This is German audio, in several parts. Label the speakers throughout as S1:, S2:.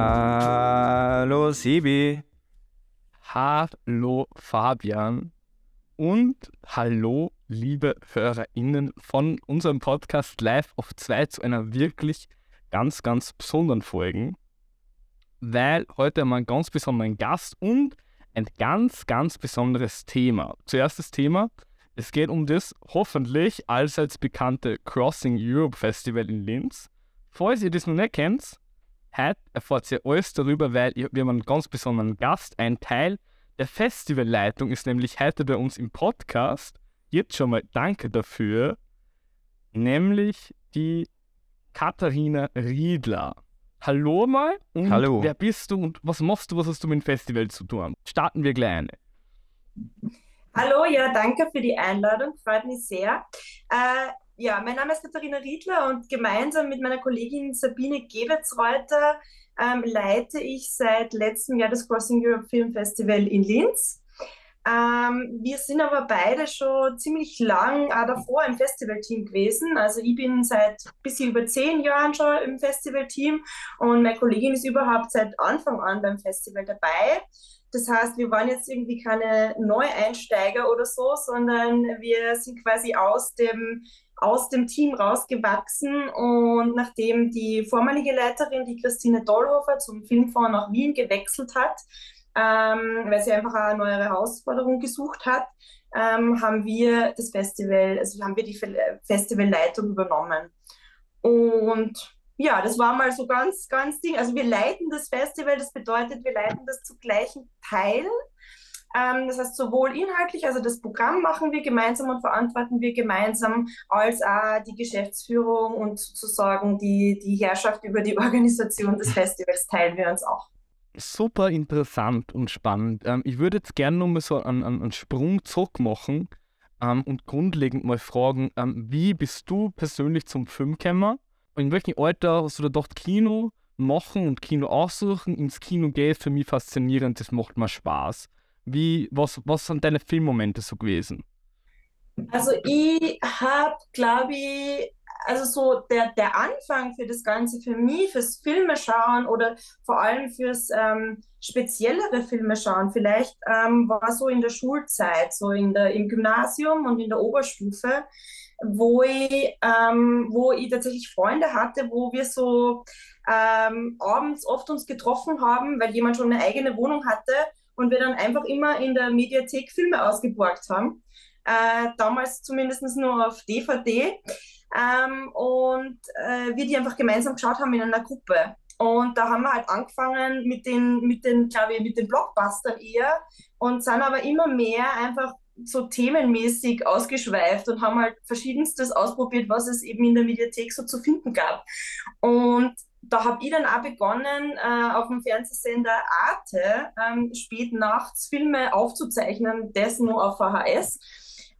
S1: Hallo Sibi.
S2: Hallo Fabian und hallo liebe HörerInnen von unserem Podcast Live auf 2 zu einer wirklich ganz, ganz besonderen Folge, weil heute haben wir einen ganz besonderen Gast und ein ganz, ganz besonderes Thema. Zuerst das Thema, es geht um das hoffentlich allseits bekannte Crossing Europe Festival in Linz. Falls ihr das noch nicht kennt, heute erfahrt ihr alles darüber, weil wir haben einen ganz besonderen Gast. Ein Teil der Festivalleitung ist nämlich heute bei uns im Podcast. Jetzt schon mal danke dafür. Nämlich die Katharina Riedler. Hallo mal. Und
S1: Hallo.
S2: Wer bist du und was machst du, was hast du mit dem Festival zu tun? Starten wir gleich eine.
S3: Hallo, ja, danke für die Einladung, freut mich sehr. Äh, ja, mein Name ist Katharina Riedler und gemeinsam mit meiner Kollegin Sabine Gebetzreuter ähm, leite ich seit letztem Jahr das Crossing Europe Film Festival in Linz. Ähm, wir sind aber beide schon ziemlich lang auch davor im Festivalteam gewesen. Also ich bin seit ein bisschen über zehn Jahren schon im Festivalteam und meine Kollegin ist überhaupt seit Anfang an beim Festival dabei. Das heißt, wir waren jetzt irgendwie keine Neueinsteiger oder so, sondern wir sind quasi aus dem aus dem Team rausgewachsen und nachdem die vormalige Leiterin, die Christine Dollhofer, zum Filmfonds nach Wien gewechselt hat, ähm, weil sie einfach eine neue Herausforderung gesucht hat, ähm, haben wir das Festival, also haben wir die Festivalleitung übernommen. Und ja, das war mal so ganz, ganz Ding. Also wir leiten das Festival, das bedeutet, wir leiten das zu gleichen Teil. Ähm, das heißt, sowohl inhaltlich, also das Programm machen wir gemeinsam und verantworten wir gemeinsam, als auch die Geschäftsführung und sozusagen die, die Herrschaft über die Organisation des Festivals teilen wir uns auch.
S2: Super interessant und spannend. Ähm, ich würde jetzt gerne nochmal so einen, einen Sprung zurück machen ähm, und grundlegend mal fragen, ähm, wie bist du persönlich zum Film gekommen? In welchem Alter hast du da gedacht, Kino machen und Kino aussuchen, ins Kino gehen, ist für mich faszinierend, das macht mir Spaß. Wie, was, was sind deine Filmmomente so gewesen?
S3: Also ich habe, glaube ich, also so der, der Anfang für das Ganze für mich, fürs Filme schauen oder vor allem fürs ähm, speziellere Filme schauen, vielleicht ähm, war so in der Schulzeit, so in der, im Gymnasium und in der Oberstufe, wo ich, ähm, wo ich tatsächlich Freunde hatte, wo wir so ähm, abends oft uns getroffen haben, weil jemand schon eine eigene Wohnung hatte und wir dann einfach immer in der Mediathek Filme ausgeborgt haben. Äh, damals zumindest nur auf DVD. Ähm, und äh, wir die einfach gemeinsam geschaut haben in einer Gruppe. Und da haben wir halt angefangen mit den, mit den, glaube ich, mit den Blockbustern eher und sind aber immer mehr einfach so themenmäßig ausgeschweift und haben halt verschiedenstes ausprobiert, was es eben in der Mediathek so zu finden gab. Und da habe ich dann auch begonnen, äh, auf dem Fernsehsender Arte ähm, spät nachts Filme aufzuzeichnen, das nur auf VHS,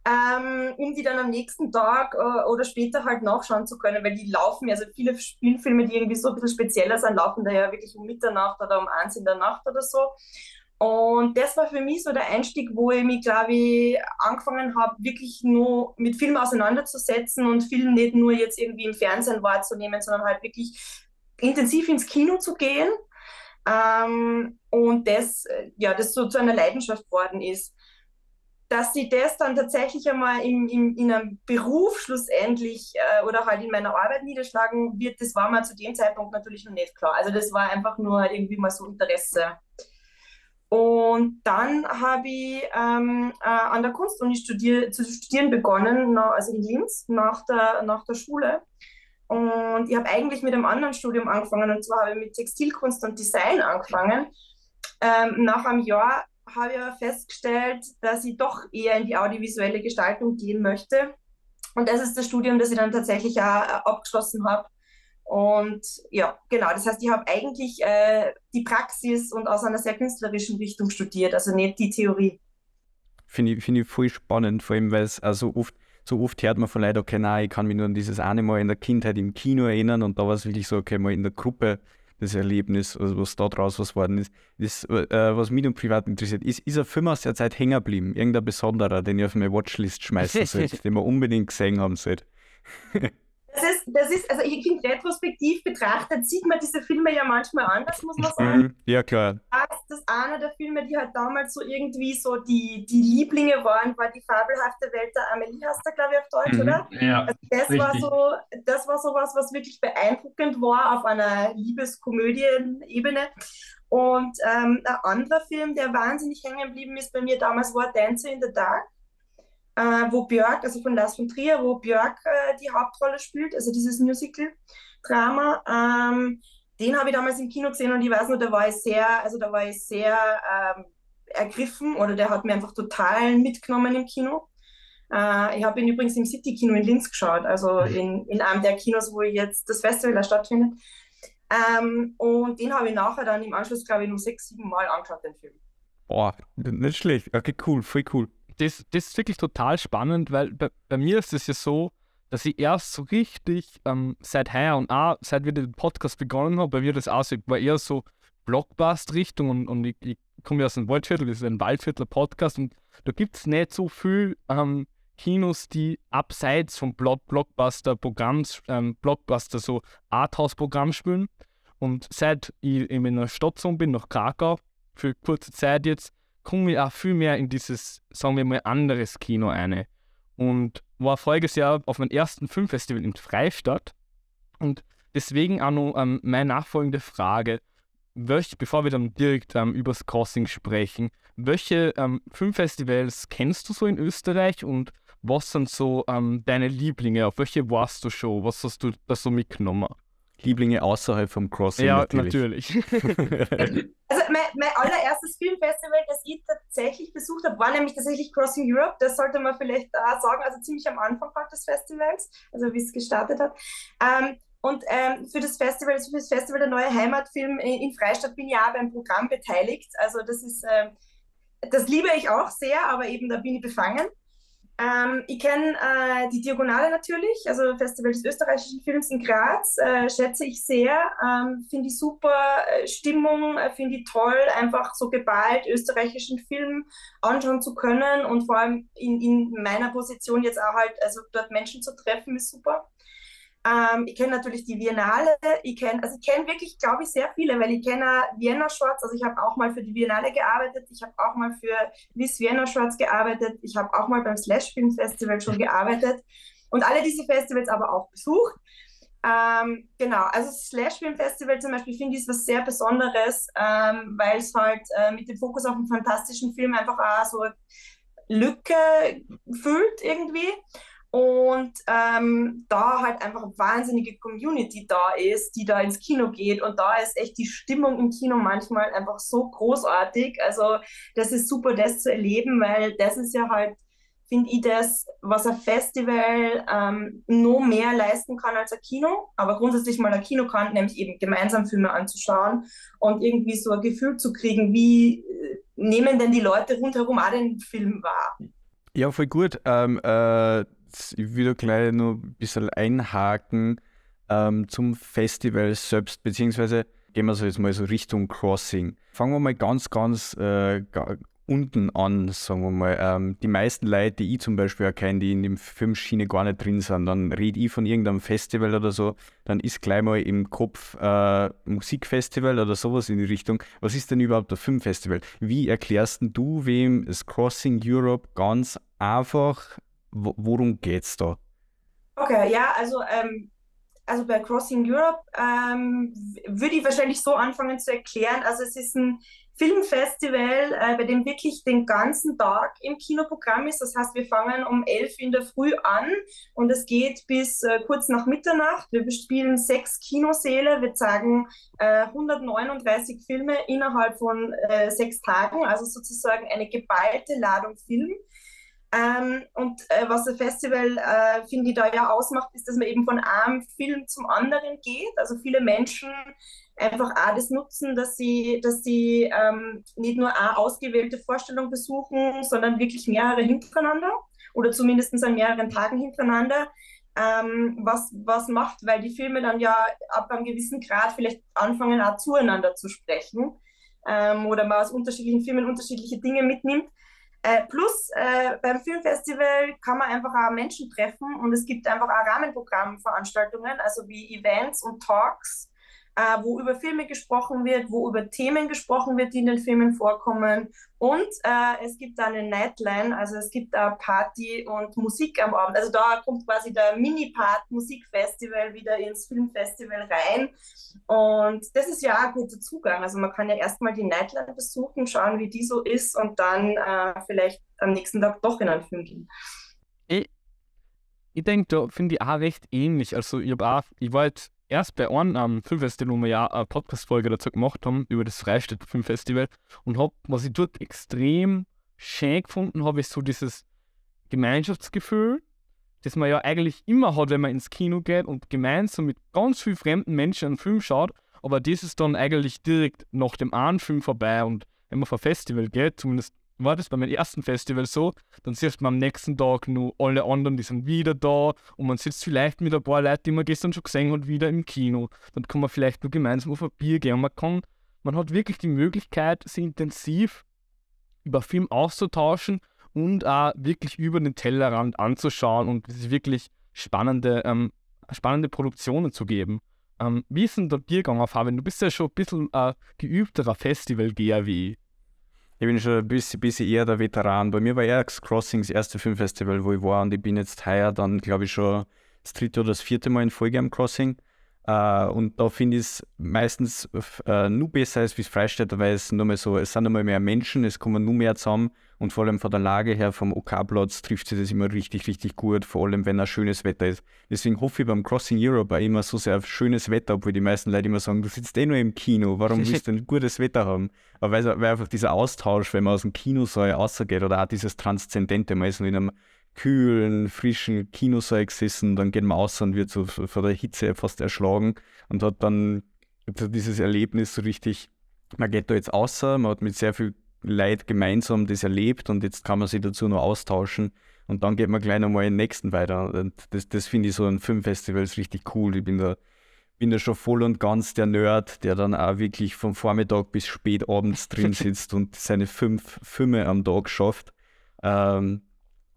S3: ähm, um die dann am nächsten Tag äh, oder später halt nachschauen zu können, weil die laufen, also viele Spielfilme, die irgendwie so ein bisschen spezieller sind, laufen da ja wirklich um Mitternacht oder um eins in der Nacht oder so. Und das war für mich so der Einstieg, wo ich mich, glaube ich, angefangen habe, wirklich nur mit Film auseinanderzusetzen und Film nicht nur jetzt irgendwie im Fernsehen wahrzunehmen, sondern halt wirklich intensiv ins Kino zu gehen. Ähm, und das, ja, das so zu einer Leidenschaft worden ist. Dass sie das dann tatsächlich einmal im, im, in einem Beruf schlussendlich äh, oder halt in meiner Arbeit niederschlagen wird, das war mir zu dem Zeitpunkt natürlich noch nicht klar. Also das war einfach nur irgendwie mal so Interesse. Und dann habe ich ähm, äh, an der Kunstuni studier zu studieren begonnen, also in Linz, nach der, nach der Schule. Und ich habe eigentlich mit einem anderen Studium angefangen, und zwar habe ich mit Textilkunst und Design angefangen. Ähm, nach einem Jahr habe ich aber festgestellt, dass ich doch eher in die audiovisuelle Gestaltung gehen möchte. Und das ist das Studium, das ich dann tatsächlich auch äh, abgeschlossen habe. Und ja, genau, das heißt, ich habe eigentlich äh, die Praxis und aus einer sehr künstlerischen Richtung studiert, also nicht die Theorie.
S1: Finde ich, find ich voll spannend, vor allem, weil es also oft, so oft hört man von Leuten, okay, nein, ich kann mich nur an dieses eine Mal in der Kindheit im Kino erinnern und da war es wirklich so, okay, mal in der Gruppe das Erlebnis, also was da draus was worden ist. Das, äh, was mich und privat interessiert, ist, ist ein Film aus der Zeit hängen geblieben? Irgendein besonderer, den ich auf meine Watchlist schmeißen sollte, den man unbedingt gesehen haben sollte?
S3: Das ist, das ist, also ich finde, retrospektiv betrachtet sieht man diese Filme ja manchmal anders, muss man sagen. Mhm.
S1: Ja, klar.
S3: Das ist einer der Filme, die halt damals so irgendwie so die, die Lieblinge waren, war die fabelhafte Welt der Amelie, hast du, glaube ich, auf Deutsch, mhm. oder?
S2: Ja. Also
S3: das richtig. war so, das war so was, was wirklich beeindruckend war auf einer Liebeskomödien-Ebene. Und ähm, ein anderer Film, der wahnsinnig hängen geblieben ist bei mir damals, war Dancer in the Dark äh, wo Björk, also von Lars von Trier, wo Björk äh, die Hauptrolle spielt, also dieses Musical-Drama. Ähm, den habe ich damals im Kino gesehen und ich weiß nur, da war ich sehr, also da war ich sehr ähm, ergriffen oder der hat mir einfach total mitgenommen im Kino. Äh, ich habe ihn übrigens im City-Kino in Linz geschaut, also mhm. in, in einem der Kinos, wo jetzt das Festival stattfindet. Ähm, und den habe ich nachher dann im Anschluss, glaube ich, nur sechs, sieben Mal angeschaut, den Film.
S1: Boah, nicht schlecht. Okay, cool, voll cool
S2: das, das ist wirklich total spannend, weil bei, bei mir ist es ja so, dass ich erst so richtig ähm, seit heuer und auch seit wir den Podcast begonnen haben, bei mir das aussieht, war eher so Blockbuster-Richtung und, und ich, ich komme ja aus dem Waldviertel, das ist ein Waldviertler-Podcast und da gibt es nicht so viel ähm, Kinos, die abseits vom Block Blockbuster-Programm, ähm, Blockbuster so Arthouse-Programm spielen. Und seit ich in einer Station bin, nach Krakau, für kurze Zeit jetzt, komme ich auch viel mehr in dieses, sagen wir mal, anderes Kino ein. Und war voriges Jahr auf meinem ersten Filmfestival in Freistadt. Und deswegen auch noch ähm, meine nachfolgende Frage. Welch, bevor wir dann direkt ähm, über das Crossing sprechen, welche ähm, Filmfestivals kennst du so in Österreich und was sind so ähm, deine Lieblinge? Auf welche warst du schon? Was hast du da so mitgenommen?
S1: Lieblinge außerhalb vom Crossing.
S2: Ja, natürlich.
S3: natürlich. also mein, mein, allererstes Filmfestival, das ich tatsächlich besucht habe, war nämlich tatsächlich Crossing Europe. Das sollte man vielleicht äh, sagen, also ziemlich am Anfang des Festivals, also wie es gestartet hat. Ähm, und ähm, für das Festival, also für das Festival der Neue Heimatfilm in, Freistadt bin ich ja beim Programm beteiligt. Also das ist, äh, das liebe ich auch sehr, aber eben da bin ich befangen. Ähm, ich kenne äh, die Diagonale natürlich, also Festival des österreichischen Films in Graz, äh, schätze ich sehr, ähm, finde ich super, äh, Stimmung äh, finde ich toll, einfach so geballt österreichischen Film anschauen zu können und vor allem in, in meiner Position jetzt auch halt, also dort Menschen zu treffen, ist super. Ähm, ich kenne natürlich die Biennale, ich kenne, also ich kenne wirklich, glaube ich, sehr viele, weil ich kenne Vienna Shorts, also ich habe auch mal für die Biennale gearbeitet, ich habe auch mal für Miss Vienna Shorts gearbeitet, ich habe auch mal beim Slash Film Festival schon gearbeitet und alle diese Festivals aber auch besucht. Ähm, genau, also Slash Film Festival zum Beispiel finde ich ist was sehr Besonderes, ähm, weil es halt äh, mit dem Fokus auf einen fantastischen Film einfach auch so Lücke füllt irgendwie und ähm, da halt einfach wahnsinnige Community da ist, die da ins Kino geht. Und da ist echt die Stimmung im Kino manchmal einfach so großartig. Also das ist super, das zu erleben, weil das ist ja halt, finde ich, das, was ein Festival ähm, noch mehr leisten kann als ein Kino. Aber grundsätzlich mal ein Kino kann, nämlich eben gemeinsam Filme anzuschauen und irgendwie so ein Gefühl zu kriegen, wie äh, nehmen denn die Leute rundherum auch den Film wahr.
S1: Ja, voll gut. Ähm, äh ich würde gleich noch ein bisschen einhaken ähm, zum Festival selbst, beziehungsweise gehen wir so jetzt mal so Richtung Crossing. Fangen wir mal ganz, ganz äh, unten an, sagen wir mal. Ähm, die meisten Leute, die ich zum Beispiel erkenne, die in dem Filmschiene gar nicht drin sind, dann rede ich von irgendeinem Festival oder so, dann ist gleich mal im Kopf äh, Musikfestival oder sowas in die Richtung. Was ist denn überhaupt ein Filmfestival? Wie erklärst du wem das Crossing Europe ganz einfach worum geht es da?
S3: Okay, ja, also, ähm, also bei Crossing Europe ähm, würde ich wahrscheinlich so anfangen zu erklären. Also es ist ein Filmfestival, äh, bei dem wirklich den ganzen Tag im Kinoprogramm ist. Das heißt, wir fangen um 11 in der Früh an und es geht bis äh, kurz nach Mitternacht. Wir bespielen sechs Kinosäle. Wir zeigen äh, 139 Filme innerhalb von äh, sechs Tagen, also sozusagen eine geballte Ladung Film. Ähm, und äh, was ein Festival, äh, finde ich, da ja ausmacht, ist, dass man eben von einem Film zum anderen geht. Also viele Menschen einfach auch das nutzen, dass sie, dass sie ähm, nicht nur eine ausgewählte Vorstellung besuchen, sondern wirklich mehrere hintereinander oder zumindest an mehreren Tagen hintereinander. Ähm, was, was macht, weil die Filme dann ja ab einem gewissen Grad vielleicht anfangen, auch zueinander zu sprechen ähm, oder man aus unterschiedlichen Filmen unterschiedliche Dinge mitnimmt. Äh, plus äh, beim Filmfestival kann man einfach auch Menschen treffen und es gibt einfach auch Rahmenprogrammveranstaltungen, also wie Events und Talks äh, wo über Filme gesprochen wird, wo über Themen gesprochen wird, die in den Filmen vorkommen. Und äh, es gibt eine Nightline, also es gibt da Party und Musik am Abend. Also da kommt quasi der Mini-Part-Musikfestival wieder ins Filmfestival rein. Und das ist ja ein guter Zugang. Also man kann ja erstmal die Nightline besuchen, schauen, wie die so ist und dann äh, vielleicht am nächsten Tag doch in einen Film gehen.
S2: Ich, ich denke, da finde ich auch recht ähnlich. Also ich, auch, ich war jetzt erst bei einem am Filmfestival, wo wir ja eine Podcast-Folge dazu gemacht haben, über das Freistädter Filmfestival. Und habe, was ich dort extrem schön gefunden habe, ist so dieses Gemeinschaftsgefühl, das man ja eigentlich immer hat, wenn man ins Kino geht und gemeinsam mit ganz vielen fremden Menschen einen Film schaut, aber das ist dann eigentlich direkt nach dem einen Film vorbei. Und wenn man auf Festival geht, zumindest war das bei meinem ersten Festival so, dann siehst man am nächsten Tag nur alle anderen, die sind wieder da und man sitzt vielleicht mit ein paar Leuten, die man gestern schon gesehen hat, wieder im Kino. Dann kann man vielleicht nur gemeinsam auf ein Bier gehen und man kann, man hat wirklich die Möglichkeit, sich intensiv über Film auszutauschen und auch wirklich über den Tellerrand anzuschauen und wirklich spannende, ähm, spannende Produktionen zu geben. Ähm, wie ist denn der Biergang auf Fabian? Du bist ja schon ein bisschen äh, geübterer Festivalgeher wie ich.
S1: Ich bin schon ein bisschen, bisschen eher der Veteran. Bei mir war eher Crossing das erste Filmfestival, wo ich war und ich bin jetzt heuer dann, glaube ich, schon das dritte oder das vierte Mal in Folge am Crossing. Uh, und da finde ich es meistens uh, nur besser als wie es Freistädter, weil es nur mehr so, es sind immer mehr Menschen, es kommen nur mehr zusammen und vor allem von der Lage her vom OK-Platz trifft sich das immer richtig, richtig gut, vor allem wenn ein schönes Wetter ist. Deswegen hoffe ich beim Crossing Europe auch immer so sehr auf schönes Wetter, obwohl die meisten Leute immer sagen, du sitzt eh nur im Kino, warum willst du denn gutes Wetter haben? Aber weil, weil einfach dieser Austausch, wenn man aus dem Kinosaal rausgeht oder auch dieses Transzendente, man ist in einem kühlen, frischen Kinosaal gesessen, dann geht man aus und wird so vor der Hitze fast erschlagen und hat dann dieses Erlebnis so richtig, man geht da jetzt außer, man hat mit sehr viel Leid gemeinsam das erlebt und jetzt kann man sich dazu noch austauschen und dann geht man gleich nochmal in den nächsten weiter. Und das, das finde ich so an Filmfestivals richtig cool. Ich bin da, bin da schon voll und ganz der Nerd, der dann auch wirklich vom Vormittag bis spät abends drin sitzt und seine fünf Filme am Tag schafft. Ähm,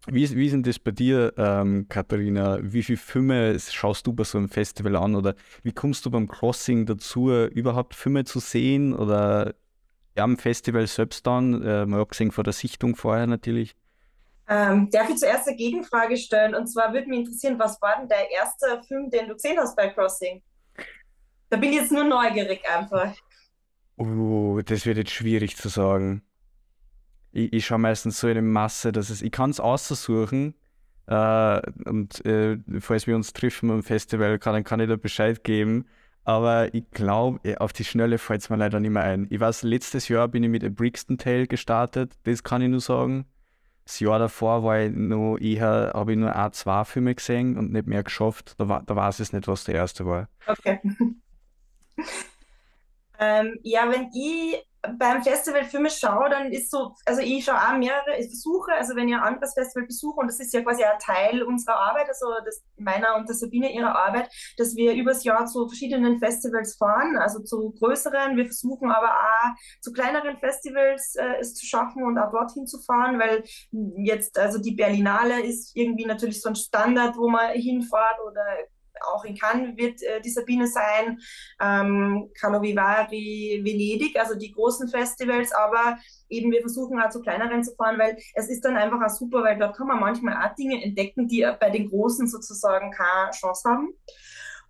S1: wie, wie ist denn das bei dir, ähm, Katharina? Wie viele Filme schaust du bei so einem Festival an? Oder wie kommst du beim Crossing dazu, überhaupt Filme zu sehen? Oder am Festival selbst dann, äh, mal abgesehen von der Sichtung vorher natürlich?
S3: Ähm, darf ich zuerst eine Gegenfrage stellen? Und zwar würde mich interessieren, was war denn der erste Film, den du gesehen hast bei Crossing? Da bin ich jetzt nur neugierig einfach.
S1: Oh, das wird jetzt schwierig zu sagen ich, ich schaue meistens so in eine Masse, dass es, ich kann es aussuchen äh, und äh, falls wir uns treffen am Festival, kann, dann kann ich da Bescheid geben. Aber ich glaube, eh, auf die Schnelle fällt es mir leider nicht mehr ein. Ich weiß, letztes Jahr bin ich mit A Brixton Tale gestartet, das kann ich nur sagen. Das Jahr davor war ich noch eher, habe ich nur ein, zwei Filme gesehen und nicht mehr geschafft. Da, war, da weiß ich nicht, was der erste war.
S3: Okay. Ähm, ja, wenn ich beim Festival Filme schaue, dann ist so, also ich schaue auch mehrere, ich versuche, also wenn ich ein anderes Festival besuche, und das ist ja quasi ein Teil unserer Arbeit, also das, meiner und der Sabine ihrer Arbeit, dass wir übers Jahr zu verschiedenen Festivals fahren, also zu größeren, wir versuchen aber auch zu kleineren Festivals äh, es zu schaffen und auch dorthin zu fahren, weil jetzt, also die Berlinale ist irgendwie natürlich so ein Standard, wo man hinfahrt oder auch in Cannes wird äh, die Sabine sein, ähm, Carlo Vivari, Venedig, also die großen Festivals, aber eben wir versuchen auch zu kleineren zu fahren, weil es ist dann einfach auch super, weil dort kann man manchmal auch Dinge entdecken, die bei den großen sozusagen keine Chance haben.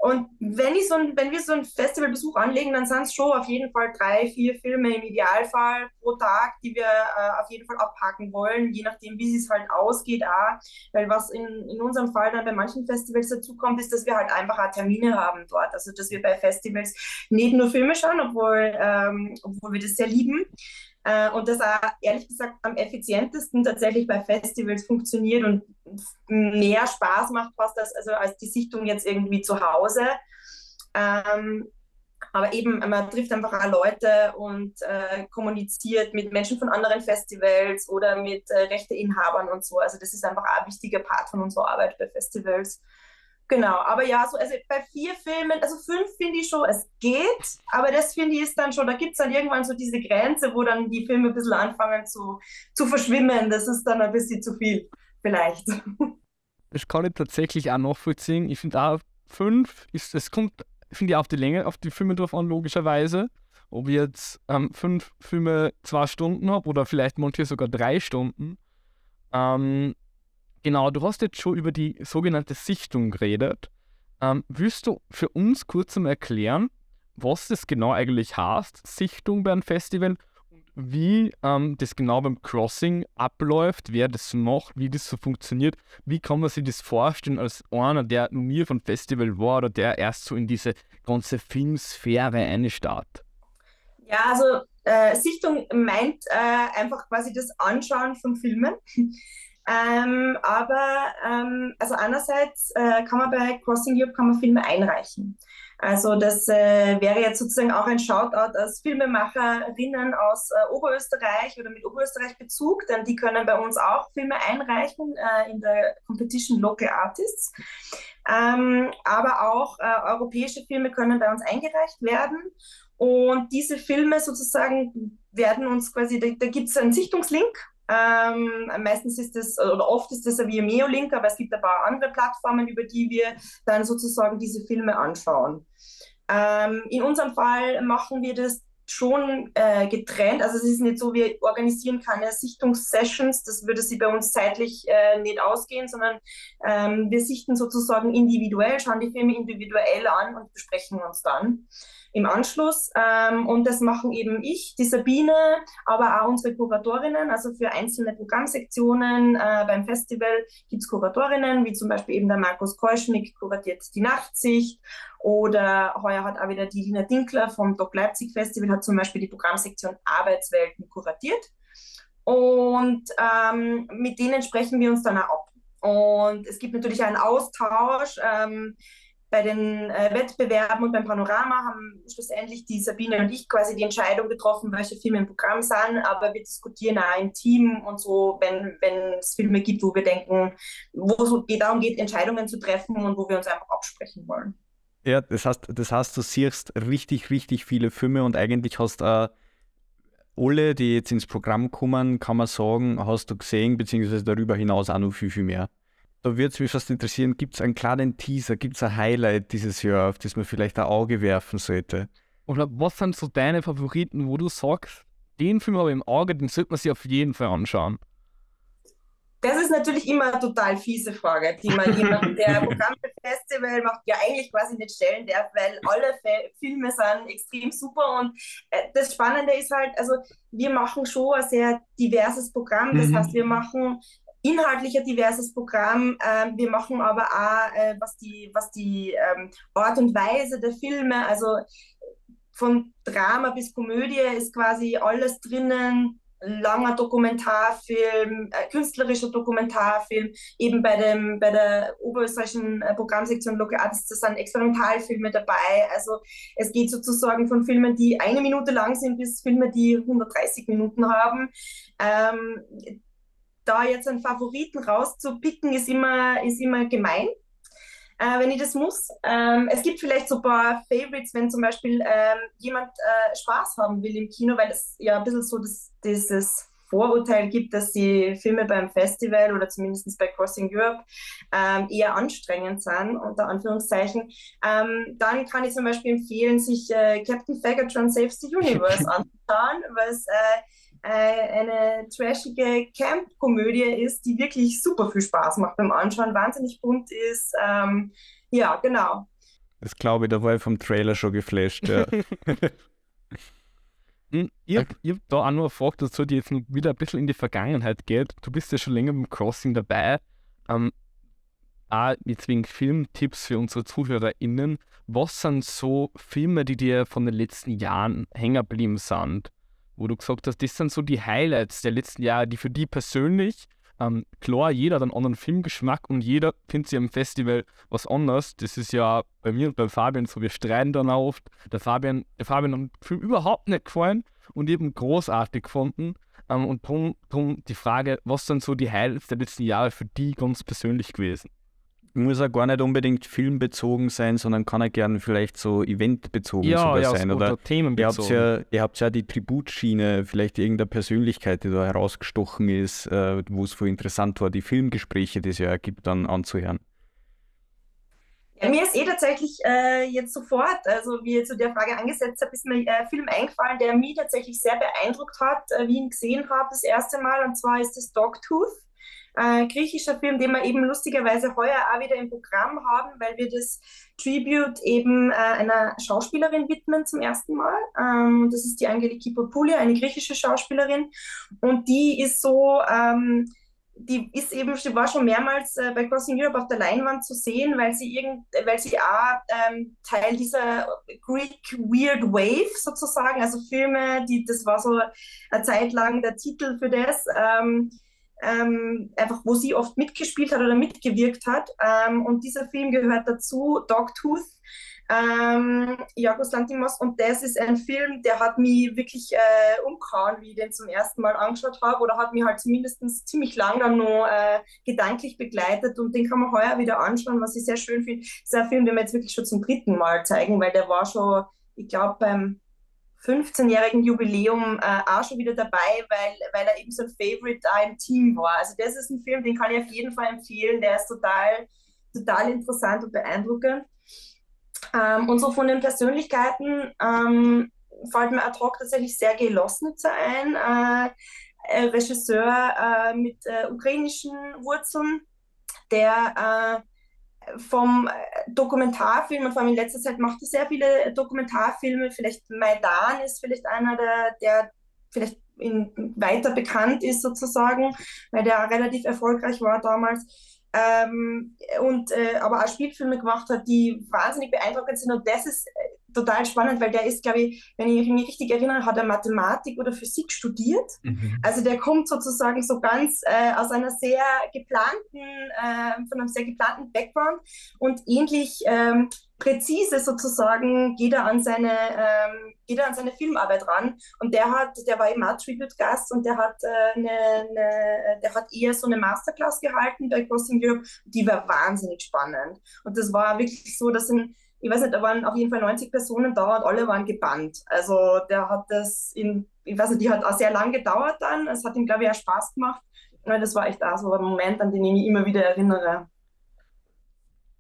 S3: Und wenn, ich so ein, wenn wir so einen Festivalbesuch anlegen, dann sind es schon auf jeden Fall drei, vier Filme im Idealfall pro Tag, die wir äh, auf jeden Fall abhaken wollen, je nachdem, wie es halt ausgeht. Auch. Weil was in, in unserem Fall dann bei manchen Festivals dazu kommt, ist, dass wir halt einfach auch Termine haben dort. Also, dass wir bei Festivals nicht nur Filme schauen, obwohl, ähm, obwohl wir das sehr lieben, äh, und das auch ehrlich gesagt am effizientesten tatsächlich bei Festivals funktioniert und mehr Spaß macht fast als, also als die Sichtung jetzt irgendwie zu Hause. Ähm, aber eben, man trifft einfach auch Leute und äh, kommuniziert mit Menschen von anderen Festivals oder mit äh, Rechteinhabern und so. Also das ist einfach auch ein wichtiger Part von unserer Arbeit bei Festivals. Genau, aber ja, so, also bei vier Filmen, also fünf finde ich schon, es geht, aber das finde ich ist dann schon, da gibt es dann irgendwann so diese Grenze, wo dann die Filme ein bisschen anfangen zu, zu verschwimmen. Das ist dann ein bisschen zu viel, vielleicht.
S2: Das kann ich tatsächlich auch nachvollziehen. Ich finde auch fünf, ist, es kommt, finde ich, auf die Länge, auf die Filme drauf an, logischerweise. Ob ich jetzt ähm, fünf Filme zwei Stunden habe oder vielleicht manche sogar drei Stunden. Ähm, Genau, du hast jetzt schon über die sogenannte Sichtung geredet. Ähm, willst du für uns kurz mal erklären, was das genau eigentlich heißt, Sichtung beim Festival und wie ähm, das genau beim Crossing abläuft, wer das macht, wie das so funktioniert, wie kann man sich das vorstellen als einer, der noch nie von Festival war oder der erst so in diese ganze Filmsphäre einstartet?
S3: Ja, also äh, Sichtung meint äh, einfach quasi das Anschauen von Filmen. Ähm, aber ähm, also einerseits äh, kann man bei Crossing Europe kann man Filme einreichen. Also das äh, wäre jetzt sozusagen auch ein Shoutout als Filmemacherinnen aus äh, Oberösterreich oder mit Oberösterreich Bezug, denn die können bei uns auch Filme einreichen äh, in der Competition Local Artists. Ähm, aber auch äh, europäische Filme können bei uns eingereicht werden. Und diese Filme sozusagen werden uns quasi, da, da gibt es einen Sichtungslink ähm, meistens ist es, oder oft ist es ein Vimeo-Link, aber es gibt ein paar andere Plattformen, über die wir dann sozusagen diese Filme anschauen. Ähm, in unserem Fall machen wir das schon äh, getrennt. Also es ist nicht so, wir organisieren keine Sichtungssessions, das würde sie bei uns zeitlich äh, nicht ausgehen, sondern ähm, wir sichten sozusagen individuell, schauen die Filme individuell an und besprechen uns dann im Anschluss. Ähm, und das machen eben ich, die Sabine, aber auch unsere Kuratorinnen. Also für einzelne Programmsektionen äh, beim Festival gibt es Kuratorinnen, wie zum Beispiel eben der Markus Keuschnick kuratiert die Nachtsicht. Oder heuer hat auch wieder die Lina Dinkler vom Doc Leipzig Festival hat zum Beispiel die Programmsektion Arbeitswelten kuratiert. Und ähm, mit denen sprechen wir uns dann auch ab. Und es gibt natürlich einen Austausch. Ähm, bei den äh, Wettbewerben und beim Panorama haben schlussendlich die Sabine und ich quasi die Entscheidung getroffen, welche Filme im Programm sind, aber wir diskutieren auch im Team und so, wenn, es Filme gibt, wo wir denken, wo es darum geht, Entscheidungen zu treffen und wo wir uns einfach absprechen wollen.
S1: Ja, das heißt, das heißt, du siehst richtig, richtig viele Filme und eigentlich hast du äh, alle, die jetzt ins Programm kommen, kann man sagen, hast du gesehen, beziehungsweise darüber hinaus auch noch viel, viel mehr. Da würde es mich fast interessieren, gibt es einen kleinen Teaser, gibt es ein Highlight dieses Jahr, auf das man vielleicht ein Auge werfen sollte?
S2: Oder was sind so deine Favoriten, wo du sagst, den Film habe ich im Auge, den sollte man sich auf jeden Fall anschauen?
S3: Das ist natürlich immer eine total fiese Frage, die man jemanden, der Programm für Festival macht, ja eigentlich quasi nicht stellen darf, weil alle Fe Filme sind extrem super und äh, das Spannende ist halt, also wir machen schon ein sehr diverses Programm, das mhm. heißt, wir machen inhaltlich ein diverses Programm. Ähm, wir machen aber auch, äh, was die, was die ähm, Art und Weise der Filme, also von Drama bis Komödie ist quasi alles drinnen. Langer Dokumentarfilm, äh, künstlerischer Dokumentarfilm, eben bei, dem, bei der oberösterreichischen äh, Programmsektion Local Artists, da sind Experimentalfilme dabei. Also es geht sozusagen von Filmen, die eine Minute lang sind, bis Filme, die 130 Minuten haben. Ähm, da jetzt einen Favoriten rauszupicken, ist immer, ist immer gemein, äh, wenn ich das muss. Ähm, es gibt vielleicht so ein paar Favorites, wenn zum Beispiel ähm, jemand äh, Spaß haben will im Kino, weil es ja ein bisschen so das, dieses Vorurteil gibt, dass die Filme beim Festival oder zumindest bei Crossing Europe ähm, eher anstrengend sind, unter Anführungszeichen. Ähm, dann kann ich zum Beispiel empfehlen, sich äh, Captain Fagatron Saves the Universe anzuschauen, weil es äh, eine trashige Camp-Komödie ist, die wirklich super viel Spaß macht beim Anschauen, wahnsinnig bunt ist. Ähm, ja, genau.
S1: Das glaube ich, da war ich vom Trailer schon geflasht. Ja.
S2: Hm, ich habe hab da auch nur eine Frage dazu, die jetzt wieder ein bisschen in die Vergangenheit geht. Du bist ja schon länger beim Crossing dabei. Ähm, auch jetzt wegen Filmtipps für unsere ZuhörerInnen. Was sind so Filme, die dir von den letzten Jahren hängen geblieben sind? Wo du gesagt hast, das sind so die Highlights der letzten Jahre, die für die persönlich, ähm, klar, jeder hat einen anderen Filmgeschmack und jeder findet sich am Festival was anderes. Das ist ja bei mir und beim Fabian so, wir streiten dann auch oft. Der Fabian, der Fabian hat den Film überhaupt nicht gefallen und eben großartig gefunden. Ähm, und darum, die Frage, was sind so die Highlights der letzten Jahre für die ganz persönlich gewesen?
S1: Muss ja gar nicht unbedingt filmbezogen sein, sondern kann ja gerne vielleicht so eventbezogen
S2: Ja,
S1: sogar
S2: ja,
S1: sein.
S2: so
S1: Oder ihr habt
S2: themenbezogen.
S1: ja, ihr habt ja die Tributschiene, vielleicht irgendeine Persönlichkeit, die da herausgestochen ist, äh, wo es voll interessant war, die Filmgespräche, die es ja gibt, dann anzuhören.
S3: Ja, mir ist eh tatsächlich äh, jetzt sofort, also wie ihr zu der Frage angesetzt habt, ist mir äh, ein Film eingefallen, der mich tatsächlich sehr beeindruckt hat, äh, wie ich ihn gesehen habe das erste Mal, und zwar ist es Dogtooth. Äh, griechischer Film, den wir eben lustigerweise heuer auch wieder im Programm haben, weil wir das Tribute eben äh, einer Schauspielerin widmen zum ersten Mal. Ähm, das ist die Angeliki Popoulia, eine griechische Schauspielerin. Und die ist so, ähm, die ist eben, sie war schon mehrmals äh, bei Crossing Europe auf der Leinwand zu sehen, weil sie irgend, weil sie auch ähm, Teil dieser Greek Weird Wave sozusagen, also Filme, die, das war so eine Zeit lang der Titel für das. Ähm, ähm, einfach wo sie oft mitgespielt hat oder mitgewirkt hat. Ähm, und dieser Film gehört dazu, Dogtooth, ähm, Yorgos Lanthimos. Und das ist ein Film, der hat mich wirklich äh, umgehauen, wie ich den zum ersten Mal angeschaut habe. Oder hat mich halt zumindest ziemlich lang dann noch äh, gedanklich begleitet. Und den kann man heuer wieder anschauen, was ich sehr schön finde. Das ist ein Film, den wir jetzt wirklich schon zum dritten Mal zeigen, weil der war schon, ich glaube, beim 15-jährigen Jubiläum äh, auch schon wieder dabei, weil, weil er eben so ein Favorite da im Team war. Also das ist ein Film, den kann ich auf jeden Fall empfehlen. Der ist total, total interessant und beeindruckend. Ähm, und so von den Persönlichkeiten ähm, fällt mir ad hoc tatsächlich Sergei Losnitzer ein, äh, Regisseur äh, mit äh, ukrainischen Wurzeln, der äh, vom Dokumentarfilm und vor allem in letzter Zeit macht er sehr viele Dokumentarfilme. Vielleicht Maidan ist vielleicht einer, der, der vielleicht in, weiter bekannt ist sozusagen, weil der relativ erfolgreich war damals. Ähm, und äh, aber auch Spielfilme gemacht hat, die wahnsinnig beeindruckend sind. Und das ist äh, total spannend, weil der ist, glaube ich, wenn ich mich richtig erinnere, hat er Mathematik oder Physik studiert. Mhm. Also der kommt sozusagen so ganz äh, aus einer sehr geplanten, äh, von einem sehr geplanten Background und ähnlich ähm, präzise sozusagen geht er an seine, ähm, geht er an seine Filmarbeit ran. Und der hat, der war eben auch Tribute-Gast und der hat, äh, eine, eine, der hat eher so eine Masterclass gehalten bei Crossing Europe. Die war wahnsinnig spannend. Und das war wirklich so, dass in, ich weiß nicht, da waren auf jeden Fall 90 Personen da und alle waren gebannt. Also der hat das in, ich weiß nicht, die hat auch sehr lang gedauert dann. Es hat ihm, glaube ich, auch Spaß gemacht. Und das war echt auch so ein Moment, an den ich mich immer wieder erinnere.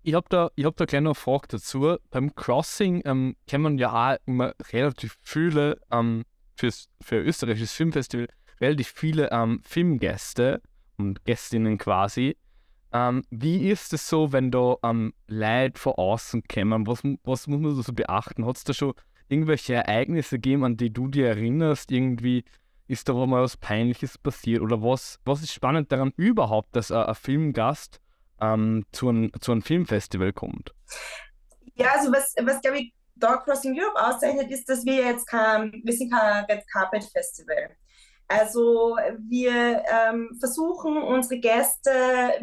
S2: Ich habe da, hab da gleich noch eine Frage dazu. Beim Crossing ähm, man ja auch immer relativ viele, ähm, fürs, für österreichisches Filmfestival, relativ viele ähm, Filmgäste und Gästinnen quasi. Ähm, wie ist es so, wenn da ähm, Leute von außen kommen? Was, was muss man da so beachten? Hat es da schon irgendwelche Ereignisse gegeben, an die du dir erinnerst? Irgendwie ist da mal was Peinliches passiert? Oder was, was ist spannend daran überhaupt, dass ein Filmgast ähm, zu, ein, zu einem Filmfestival kommt?
S3: Ja, also was, was glaube ich Dog Crossing Europe auszeichnet, ist, dass wir jetzt kein, wir sind kein Red Carpet Festival. Also wir ähm, versuchen unsere Gäste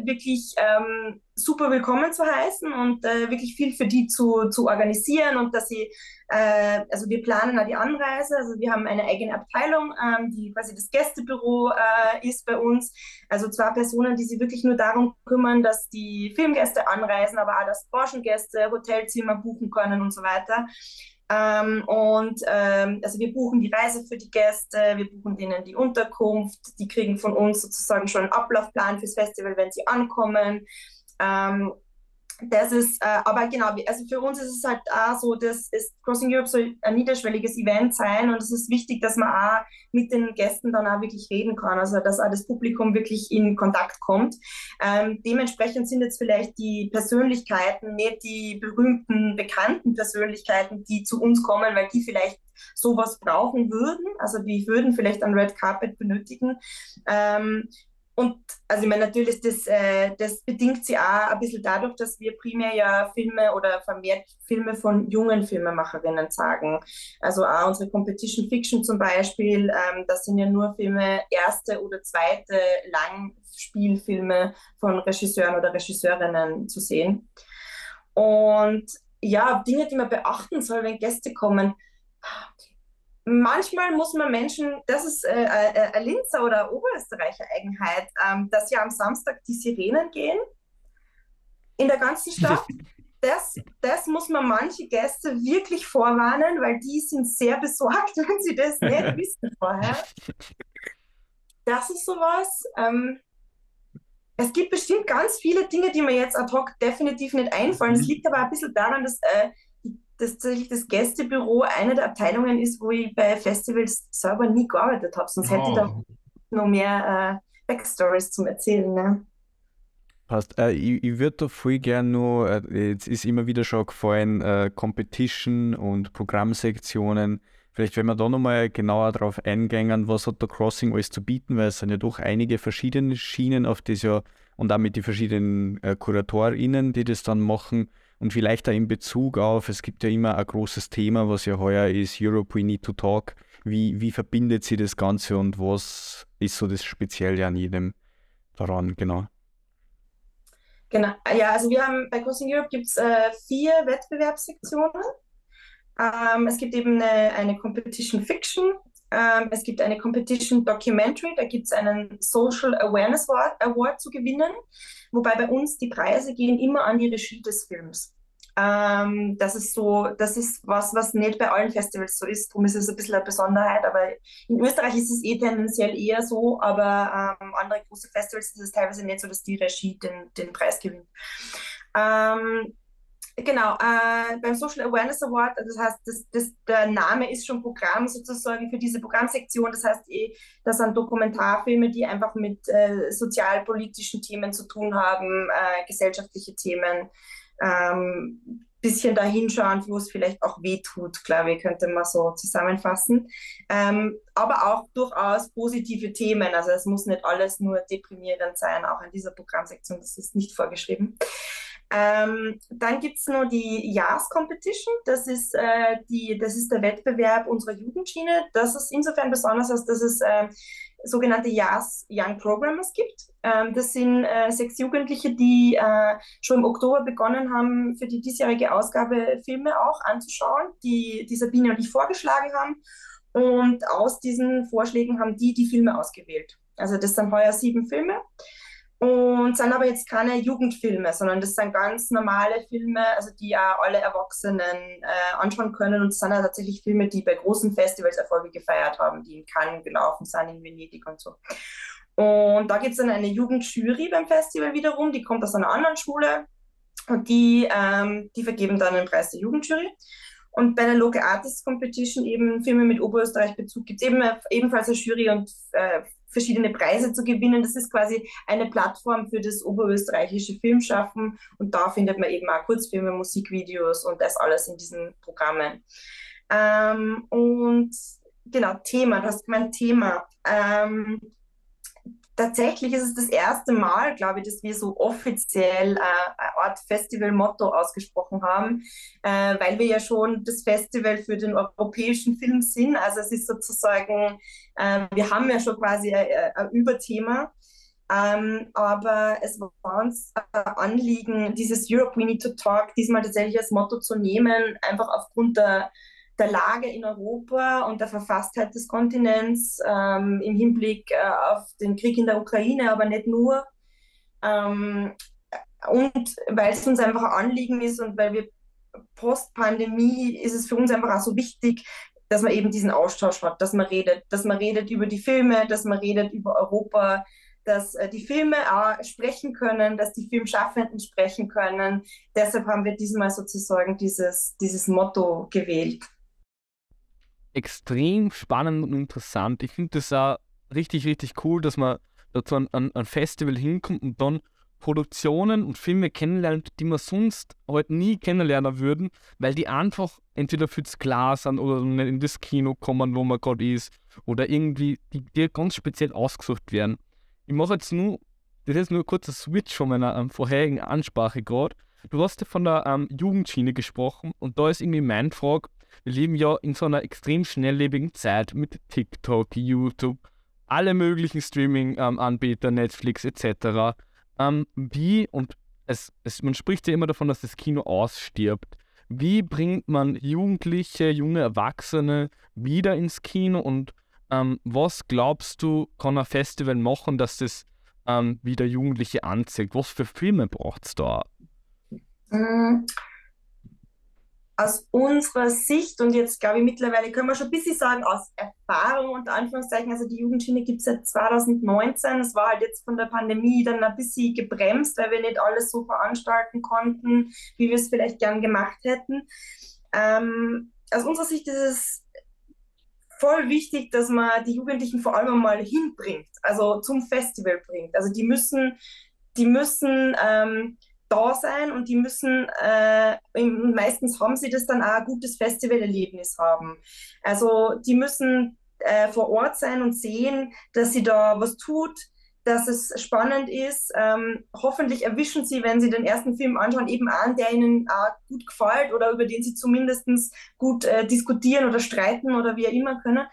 S3: wirklich ähm, super willkommen zu heißen und äh, wirklich viel für die zu, zu organisieren und dass sie, äh, also wir planen auch die Anreise, also wir haben eine eigene Abteilung, ähm, die quasi das Gästebüro äh, ist bei uns, also zwei Personen, die sich wirklich nur darum kümmern, dass die Filmgäste anreisen, aber auch dass Branchengäste Hotelzimmer buchen können und so weiter. Ähm, und ähm, also wir buchen die Reise für die Gäste, wir buchen denen die Unterkunft, die kriegen von uns sozusagen schon einen Ablaufplan fürs Festival, wenn sie ankommen. Ähm, das ist, äh, aber genau, also für uns ist es halt auch so, das ist Crossing Europe soll ein niederschwelliges Event sein und es ist wichtig, dass man auch mit den Gästen dann auch wirklich reden kann, also dass auch das Publikum wirklich in Kontakt kommt. Ähm, dementsprechend sind jetzt vielleicht die Persönlichkeiten, nicht die berühmten, bekannten Persönlichkeiten, die zu uns kommen, weil die vielleicht sowas brauchen würden, also die würden vielleicht ein Red Carpet benötigen. Ähm, und also ich meine, natürlich, das, äh, das bedingt sich auch ein bisschen dadurch, dass wir primär ja Filme oder vermehrt Filme von jungen Filmemacherinnen sagen. Also auch unsere Competition Fiction zum Beispiel, ähm, das sind ja nur Filme, erste oder zweite Langspielfilme von Regisseuren oder Regisseurinnen zu sehen. Und ja, Dinge, die man beachten soll, wenn Gäste kommen. Manchmal muss man Menschen, das ist äh, äh, eine Linzer oder Oberösterreicher Eigenheit, ähm, dass ja am Samstag die Sirenen gehen in der ganzen Stadt. Das, das muss man manche Gäste wirklich vorwarnen, weil die sind sehr besorgt, wenn sie das nicht wissen vorher. Das ist sowas. Ähm, es gibt bestimmt ganz viele Dinge, die mir jetzt ad hoc definitiv nicht einfallen. Es mhm. liegt aber ein bisschen daran, dass, äh, dass tatsächlich das Gästebüro eine der Abteilungen ist, wo ich bei Festivals selber nie gearbeitet habe. Sonst oh. hätte ich da oh. noch mehr äh, Backstories zum Erzählen. Ne?
S1: Passt. Äh, ich, ich würde da voll gerne noch, äh, jetzt ist immer wieder schon gefallen, äh, Competition und Programmsektionen. Vielleicht, wenn wir da nochmal genauer drauf eingehen, was hat der Crossing alles zu bieten, weil es sind ja doch einige verschiedene Schienen, auf das ja und damit die verschiedenen äh, KuratorInnen, die das dann machen. Und vielleicht auch in Bezug auf, es gibt ja immer ein großes Thema, was ja heuer ist, Europe We Need to Talk. Wie, wie verbindet sie das Ganze und was ist so das Spezielle an jedem daran, genau?
S3: Genau, ja, also wir haben bei Crossing Europe gibt es äh, vier Wettbewerbssektionen. Ähm, es gibt eben eine, eine Competition Fiction, ähm, es gibt eine Competition Documentary, da gibt es einen Social Awareness Award, Award, zu gewinnen, wobei bei uns die Preise gehen immer an die Regie des Films. Ähm, das ist so, das ist was, was nicht bei allen Festivals so ist. Darum ist es ein bisschen eine Besonderheit. Aber in Österreich ist es eh tendenziell eher so, aber ähm, andere große Festivals ist es teilweise nicht so, dass die Regie den, den Preis gewinnt. Ähm, Genau, äh, beim Social Awareness Award, das heißt, das, das, der Name ist schon Programm sozusagen für diese Programmsektion. Das heißt, eh, das sind Dokumentarfilme, die einfach mit äh, sozialpolitischen Themen zu tun haben, äh, gesellschaftliche Themen, ähm, bisschen da hinschauen, wo es vielleicht auch wehtut, glaube ich, könnte man so zusammenfassen. Ähm, aber auch durchaus positive Themen. Also es muss nicht alles nur deprimierend sein, auch in dieser Programmsektion, das ist nicht vorgeschrieben. Ähm, dann gibt es noch die JAS Competition. Das ist, äh, die, das ist der Wettbewerb unserer Jugendschiene. Das ist insofern besonders, als dass es äh, sogenannte JAS Young Programmers gibt. Ähm, das sind äh, sechs Jugendliche, die äh, schon im Oktober begonnen haben, für die diesjährige Ausgabe Filme auch anzuschauen, die, die Sabine und ich vorgeschlagen haben. Und aus diesen Vorschlägen haben die die Filme ausgewählt. Also das sind heuer sieben Filme. Und sind aber jetzt keine Jugendfilme, sondern das sind ganz normale Filme, also die ja alle Erwachsenen äh, anschauen können. Und es sind ja tatsächlich Filme, die bei großen Festivals Erfolge gefeiert haben, die in Cannes gelaufen sind, in Venedig und so. Und da gibt es dann eine Jugendjury beim Festival wiederum, die kommt aus einer anderen Schule und die, ähm, die vergeben dann den Preis der Jugendjury. Und bei der Local Artists Competition eben Filme mit Oberösterreich-Bezug gibt es eben, ebenfalls eine Jury und äh, verschiedene Preise zu gewinnen. Das ist quasi eine Plattform für das oberösterreichische Filmschaffen und da findet man eben auch Kurzfilme, Musikvideos und das alles in diesen Programmen. Ähm, und genau, Thema, du hast gemeint Thema. Ähm, tatsächlich ist es das erste Mal, glaube ich, dass wir so offiziell äh, eine Art Festival-Motto ausgesprochen haben, äh, weil wir ja schon das Festival für den europäischen Film sind. Also es ist sozusagen, äh, wir haben ja schon quasi ein, ein Überthema. Ähm, aber es war uns ein Anliegen, dieses Europe We Need to Talk diesmal tatsächlich als Motto zu nehmen, einfach aufgrund der der Lage in Europa und der Verfasstheit des Kontinents ähm, im Hinblick äh, auf den Krieg in der Ukraine, aber nicht nur. Ähm, und weil es uns einfach ein Anliegen ist und weil wir Post-Pandemie ist es für uns einfach auch so wichtig, dass man eben diesen Austausch hat, dass man redet, dass man redet über die Filme, dass man redet über Europa, dass äh, die Filme auch sprechen können, dass die Filmschaffenden sprechen können. Deshalb haben wir diesmal sozusagen dieses, dieses Motto gewählt
S2: extrem spannend und interessant. Ich finde das auch richtig, richtig cool, dass man dazu an ein Festival hinkommt und dann Produktionen und Filme kennenlernt, die man sonst halt nie kennenlernen würden, weil die einfach entweder fürs Glas sind oder nicht in das Kino kommen, wo man gerade ist, oder irgendwie die, die ganz speziell ausgesucht werden. Ich mache jetzt nur, das ist nur ein kurzer Switch von meiner ähm, vorherigen Ansprache gerade. Du hast ja von der ähm, Jugendschiene gesprochen und da ist irgendwie meine Frage, wir leben ja in so einer extrem schnelllebigen Zeit mit TikTok, YouTube, alle möglichen Streaming-Anbieter, Netflix etc. Ähm, wie, und es, es, man spricht ja immer davon, dass das Kino ausstirbt. Wie bringt man Jugendliche, junge Erwachsene wieder ins Kino und ähm, was glaubst du, kann ein Festival machen, dass das ähm, wieder Jugendliche anzieht? Was für Filme braucht es da?
S3: Mm, aus unserer Sicht und jetzt glaube ich mittlerweile können wir schon ein bisschen sagen, aus Erfahrung unter Anführungszeichen, also die Jugendschiene gibt es seit 2019. Es war halt jetzt von der Pandemie dann ein bisschen gebremst, weil wir nicht alles so veranstalten konnten, wie wir es vielleicht gern gemacht hätten. Ähm, aus unserer Sicht ist es voll wichtig, dass man die Jugendlichen vor allem mal hinbringt, also zum Festival bringt. Also die müssen, die müssen ähm, da sein und die müssen, äh, meistens haben sie das dann auch ein gutes Festivalerlebnis haben. Also die müssen äh, vor Ort sein und sehen, dass sie da was tut, dass es spannend ist. Ähm, hoffentlich erwischen sie, wenn sie den ersten Film anschauen, eben an, der ihnen auch gut gefällt oder über den sie zumindest gut äh, diskutieren oder streiten oder wie auch immer können.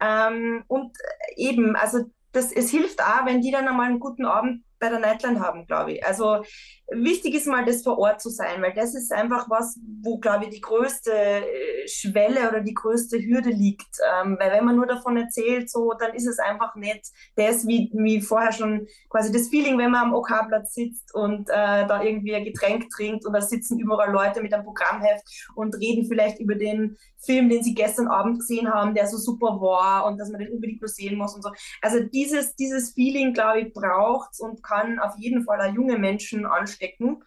S3: Ähm, und eben, also das, es hilft auch, wenn die dann einmal einen guten Abend bei der Nightline haben, glaube ich. Also wichtig ist mal, das vor Ort zu sein, weil das ist einfach was, wo, glaube ich, die größte äh, Schwelle oder die größte Hürde liegt. Ähm, weil wenn man nur davon erzählt, so, dann ist es einfach nicht das, wie, wie vorher schon quasi das Feeling, wenn man am OK-Platz sitzt und äh, da irgendwie ein Getränk trinkt und da sitzen überall Leute mit einem Programmheft und reden vielleicht über den Film, den sie gestern Abend gesehen haben, der so super war und dass man den unbedingt nur sehen muss und so. Also dieses, dieses Feeling, glaube ich, braucht und kann auf jeden Fall auch junge Menschen anstecken.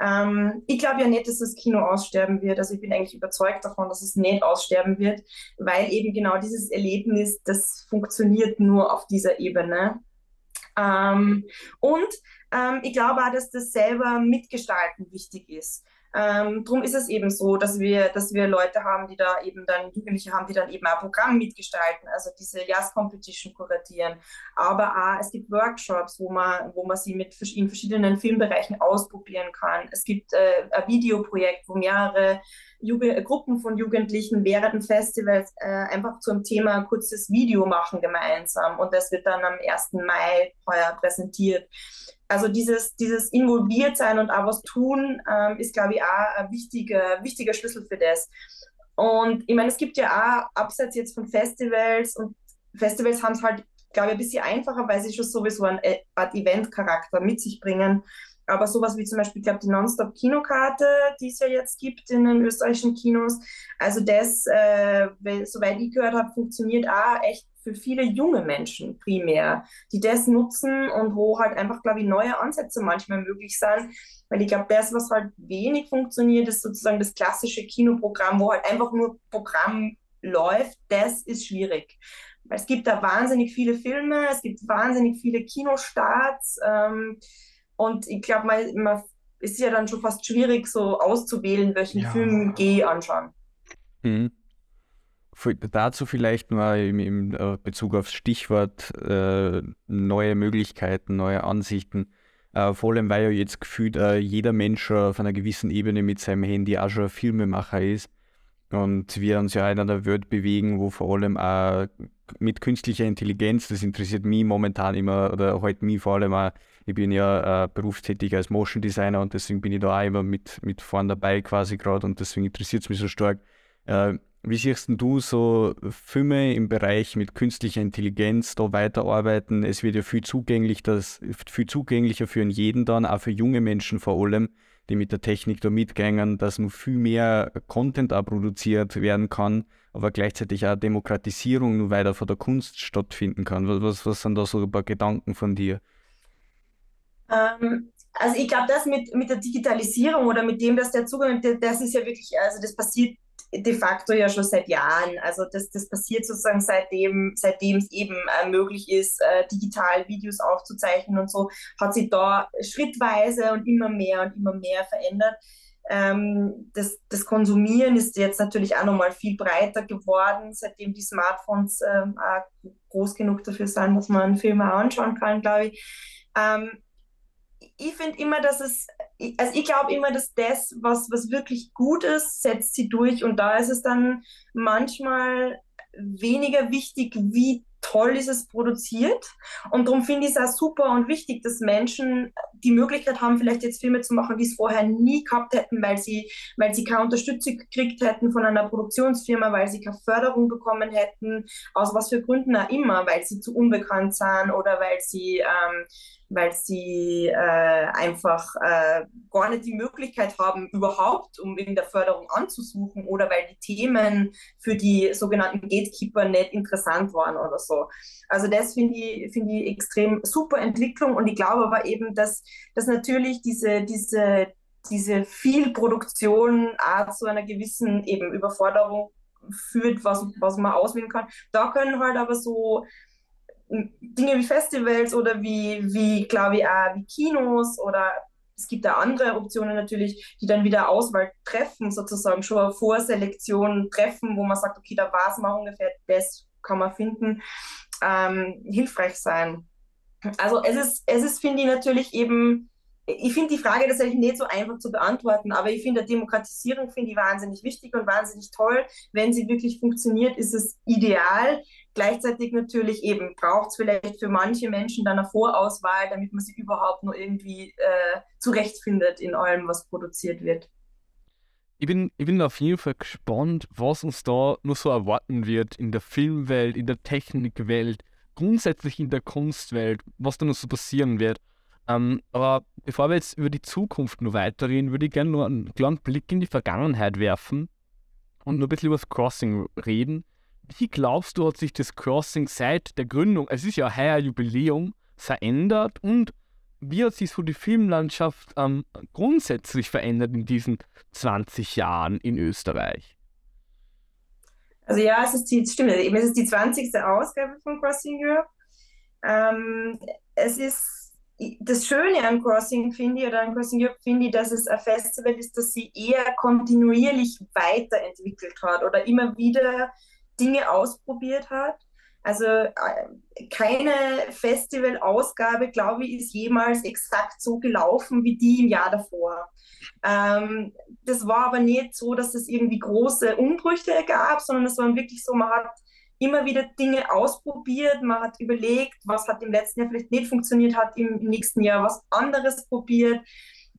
S3: Ähm, ich glaube ja nicht, dass das Kino aussterben wird. Also ich bin eigentlich überzeugt davon, dass es nicht aussterben wird, weil eben genau dieses Erlebnis, das funktioniert nur auf dieser Ebene. Ähm, und ähm, ich glaube auch, dass das selber mitgestalten wichtig ist. Ähm, drum ist es eben so, dass wir, dass wir Leute haben, die da eben dann, Jugendliche haben, die dann eben ein Programm mitgestalten, also diese Jazz Competition kuratieren. Aber auch, es gibt Workshops, wo man, wo man sie mit in verschiedenen Filmbereichen ausprobieren kann. Es gibt äh, ein Videoprojekt, wo mehrere Jugend Gruppen von Jugendlichen während dem Festival äh, einfach zum Thema ein kurzes Video machen gemeinsam. Und das wird dann am 1. Mai heuer präsentiert also dieses, dieses involviert sein und auch was tun, ähm, ist, glaube ich, auch ein wichtiger, wichtiger Schlüssel für das. Und ich meine, es gibt ja auch, abseits jetzt von Festivals, und Festivals haben es halt, glaube ich, ein bisschen einfacher, weil sie schon sowieso einen äh, Art Event-Charakter mit sich bringen. Aber sowas wie zum Beispiel, ich glaube, die Nonstop-Kinokarte, die es ja jetzt gibt in den österreichischen Kinos, also das, äh, soweit ich gehört habe, funktioniert auch echt für viele junge Menschen primär, die das nutzen und wo halt einfach, glaube ich, neue Ansätze manchmal möglich sind. Weil ich glaube, das, was halt wenig funktioniert, ist sozusagen das klassische Kinoprogramm, wo halt einfach nur Programm läuft. Das ist schwierig. Weil es gibt da wahnsinnig viele Filme, es gibt wahnsinnig viele Kinostarts. Ähm, und ich glaube, man, man ist ja dann schon fast schwierig, so auszuwählen, welchen ja. Film gehe ich anschauen.
S1: Mhm. Dazu vielleicht nur im, äh, Bezug aufs Stichwort äh, neue Möglichkeiten, neue Ansichten. Äh, vor allem, weil ja jetzt gefühlt äh, jeder Mensch auf einer gewissen Ebene mit seinem Handy auch schon ein Filmemacher ist. Und wir uns ja in einer Welt bewegen, wo vor allem auch mit künstlicher Intelligenz, das interessiert mich momentan immer, oder heute mich vor allem auch, ich bin ja äh, berufstätig als Motion Designer und deswegen bin ich da auch immer mit, mit vorn dabei quasi gerade und deswegen interessiert es mich so stark. Äh, wie siehst du so Filme im Bereich mit künstlicher Intelligenz da weiterarbeiten? Es wird ja viel, zugänglich, das, viel zugänglicher für jeden dann, auch für junge Menschen vor allem, die mit der Technik da mitgängen, dass noch viel mehr Content auch produziert werden kann, aber gleichzeitig auch Demokratisierung nur weiter von der Kunst stattfinden kann. Was, was sind da so ein paar Gedanken von dir?
S3: Ähm, also ich glaube, das mit, mit der Digitalisierung oder mit dem, dass der Zugang, das ist ja wirklich, also das passiert de facto ja schon seit Jahren. Also das, das passiert sozusagen seitdem, seitdem es eben äh, möglich ist, äh, digital Videos aufzuzeichnen und so, hat sich da schrittweise und immer mehr und immer mehr verändert. Ähm, das, das Konsumieren ist jetzt natürlich auch nochmal viel breiter geworden, seitdem die Smartphones ähm, groß genug dafür sind, dass man Filme anschauen kann, glaube ich. Ähm, ich finde immer, dass es, also ich glaube immer, dass das, was, was wirklich gut ist, setzt sie durch. Und da ist es dann manchmal weniger wichtig, wie toll ist es produziert. Und darum finde ich es auch super und wichtig, dass Menschen die Möglichkeit haben, vielleicht jetzt Filme zu machen, die es vorher nie gehabt hätten, weil sie, weil sie keine Unterstützung gekriegt hätten von einer Produktionsfirma, weil sie keine Förderung bekommen hätten, aus was für Gründen auch immer, weil sie zu unbekannt sind oder weil sie ähm, weil sie äh, einfach äh, gar nicht die Möglichkeit haben, überhaupt um in der Förderung anzusuchen oder weil die Themen für die sogenannten Gatekeeper nicht interessant waren oder so. Also das finde ich, find ich extrem super Entwicklung und ich glaube aber eben, dass, dass natürlich diese, diese, diese Vielproduktion auch zu einer gewissen eben Überforderung führt, was, was man auswählen kann. Da können halt aber so Dinge wie Festivals oder wie, wie glaube ich, auch wie Kinos oder es gibt da andere Optionen natürlich, die dann wieder Auswahl treffen, sozusagen schon eine Vorselektion treffen, wo man sagt, okay, da war es mal ungefähr, das kann man finden, ähm, hilfreich sein. Also es ist, es ist, finde ich, natürlich eben ich finde die Frage tatsächlich nicht so einfach zu beantworten, aber ich finde, Demokratisierung finde ich wahnsinnig wichtig und wahnsinnig toll. Wenn sie wirklich funktioniert, ist es ideal. Gleichzeitig natürlich eben braucht es vielleicht für manche Menschen dann eine Vorauswahl, damit man sie überhaupt nur irgendwie äh, zurechtfindet in allem, was produziert wird.
S2: Ich bin, ich bin auf jeden Fall gespannt, was uns da nur so erwarten wird in der Filmwelt, in der Technikwelt, grundsätzlich in der Kunstwelt, was da noch so passieren wird. Ähm, aber bevor wir jetzt über die Zukunft nur weiterreden, würde ich gerne nur einen kleinen Blick in die Vergangenheit werfen und nur ein bisschen über das Crossing reden. Wie glaubst du, hat sich das Crossing seit der Gründung, es ist ja heuer Jubiläum, verändert und wie hat sich so die Filmlandschaft ähm, grundsätzlich verändert in diesen 20 Jahren in Österreich?
S3: Also ja, es ist die, stimmt, es ist die 20. Ausgabe von Crossing Europe. Ähm, es ist das Schöne an Crossing finde ich, oder an Crossing Europe finde ich, dass es ein Festival ist, das sich eher kontinuierlich weiterentwickelt hat oder immer wieder Dinge ausprobiert hat. Also äh, keine Festivalausgabe, glaube ich, ist jemals exakt so gelaufen wie die im Jahr davor. Ähm, das war aber nicht so, dass es irgendwie große Umbrüche gab, sondern es war wirklich so, man hat immer wieder Dinge ausprobiert, man hat überlegt, was hat im letzten Jahr vielleicht nicht funktioniert, hat im, nächsten Jahr was anderes probiert.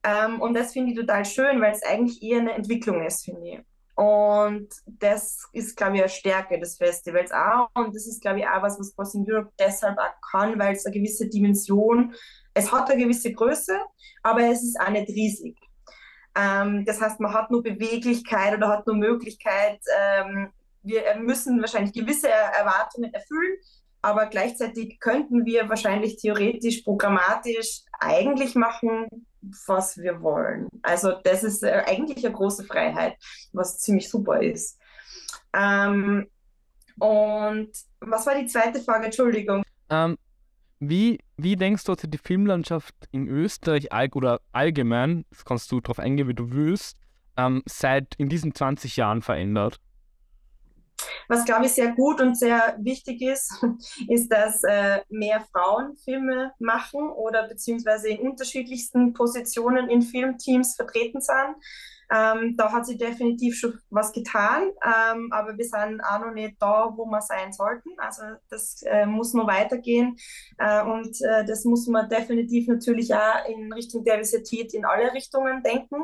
S3: Ähm, und das finde ich total schön, weil es eigentlich eher eine Entwicklung ist, finde ich. Und das ist, glaube ich, eine Stärke des Festivals auch. Und das ist, glaube ich, auch was, was Crossing Europe deshalb auch kann, weil es eine gewisse Dimension, es hat eine gewisse Größe, aber es ist auch nicht riesig. Ähm, das heißt, man hat nur Beweglichkeit oder hat nur Möglichkeit, ähm, wir müssen wahrscheinlich gewisse Erwartungen erfüllen, aber gleichzeitig könnten wir wahrscheinlich theoretisch, programmatisch eigentlich machen, was wir wollen. Also das ist äh, eigentlich eine große Freiheit, was ziemlich super ist. Ähm, und was war die zweite Frage? Entschuldigung.
S2: Ähm, wie, wie denkst du, hat die Filmlandschaft in Österreich oder allgemein, das kannst du darauf eingehen, wie du willst, ähm, seit in diesen 20 Jahren verändert?
S3: Was, glaube ich, sehr gut und sehr wichtig ist, ist, dass äh, mehr Frauen Filme machen oder beziehungsweise in unterschiedlichsten Positionen in Filmteams vertreten sind. Ähm, da hat sich definitiv schon was getan, ähm, aber wir sind auch noch nicht da, wo wir sein sollten. Also das äh, muss noch weitergehen äh, und äh, das muss man definitiv natürlich auch in Richtung Diversität in alle Richtungen denken.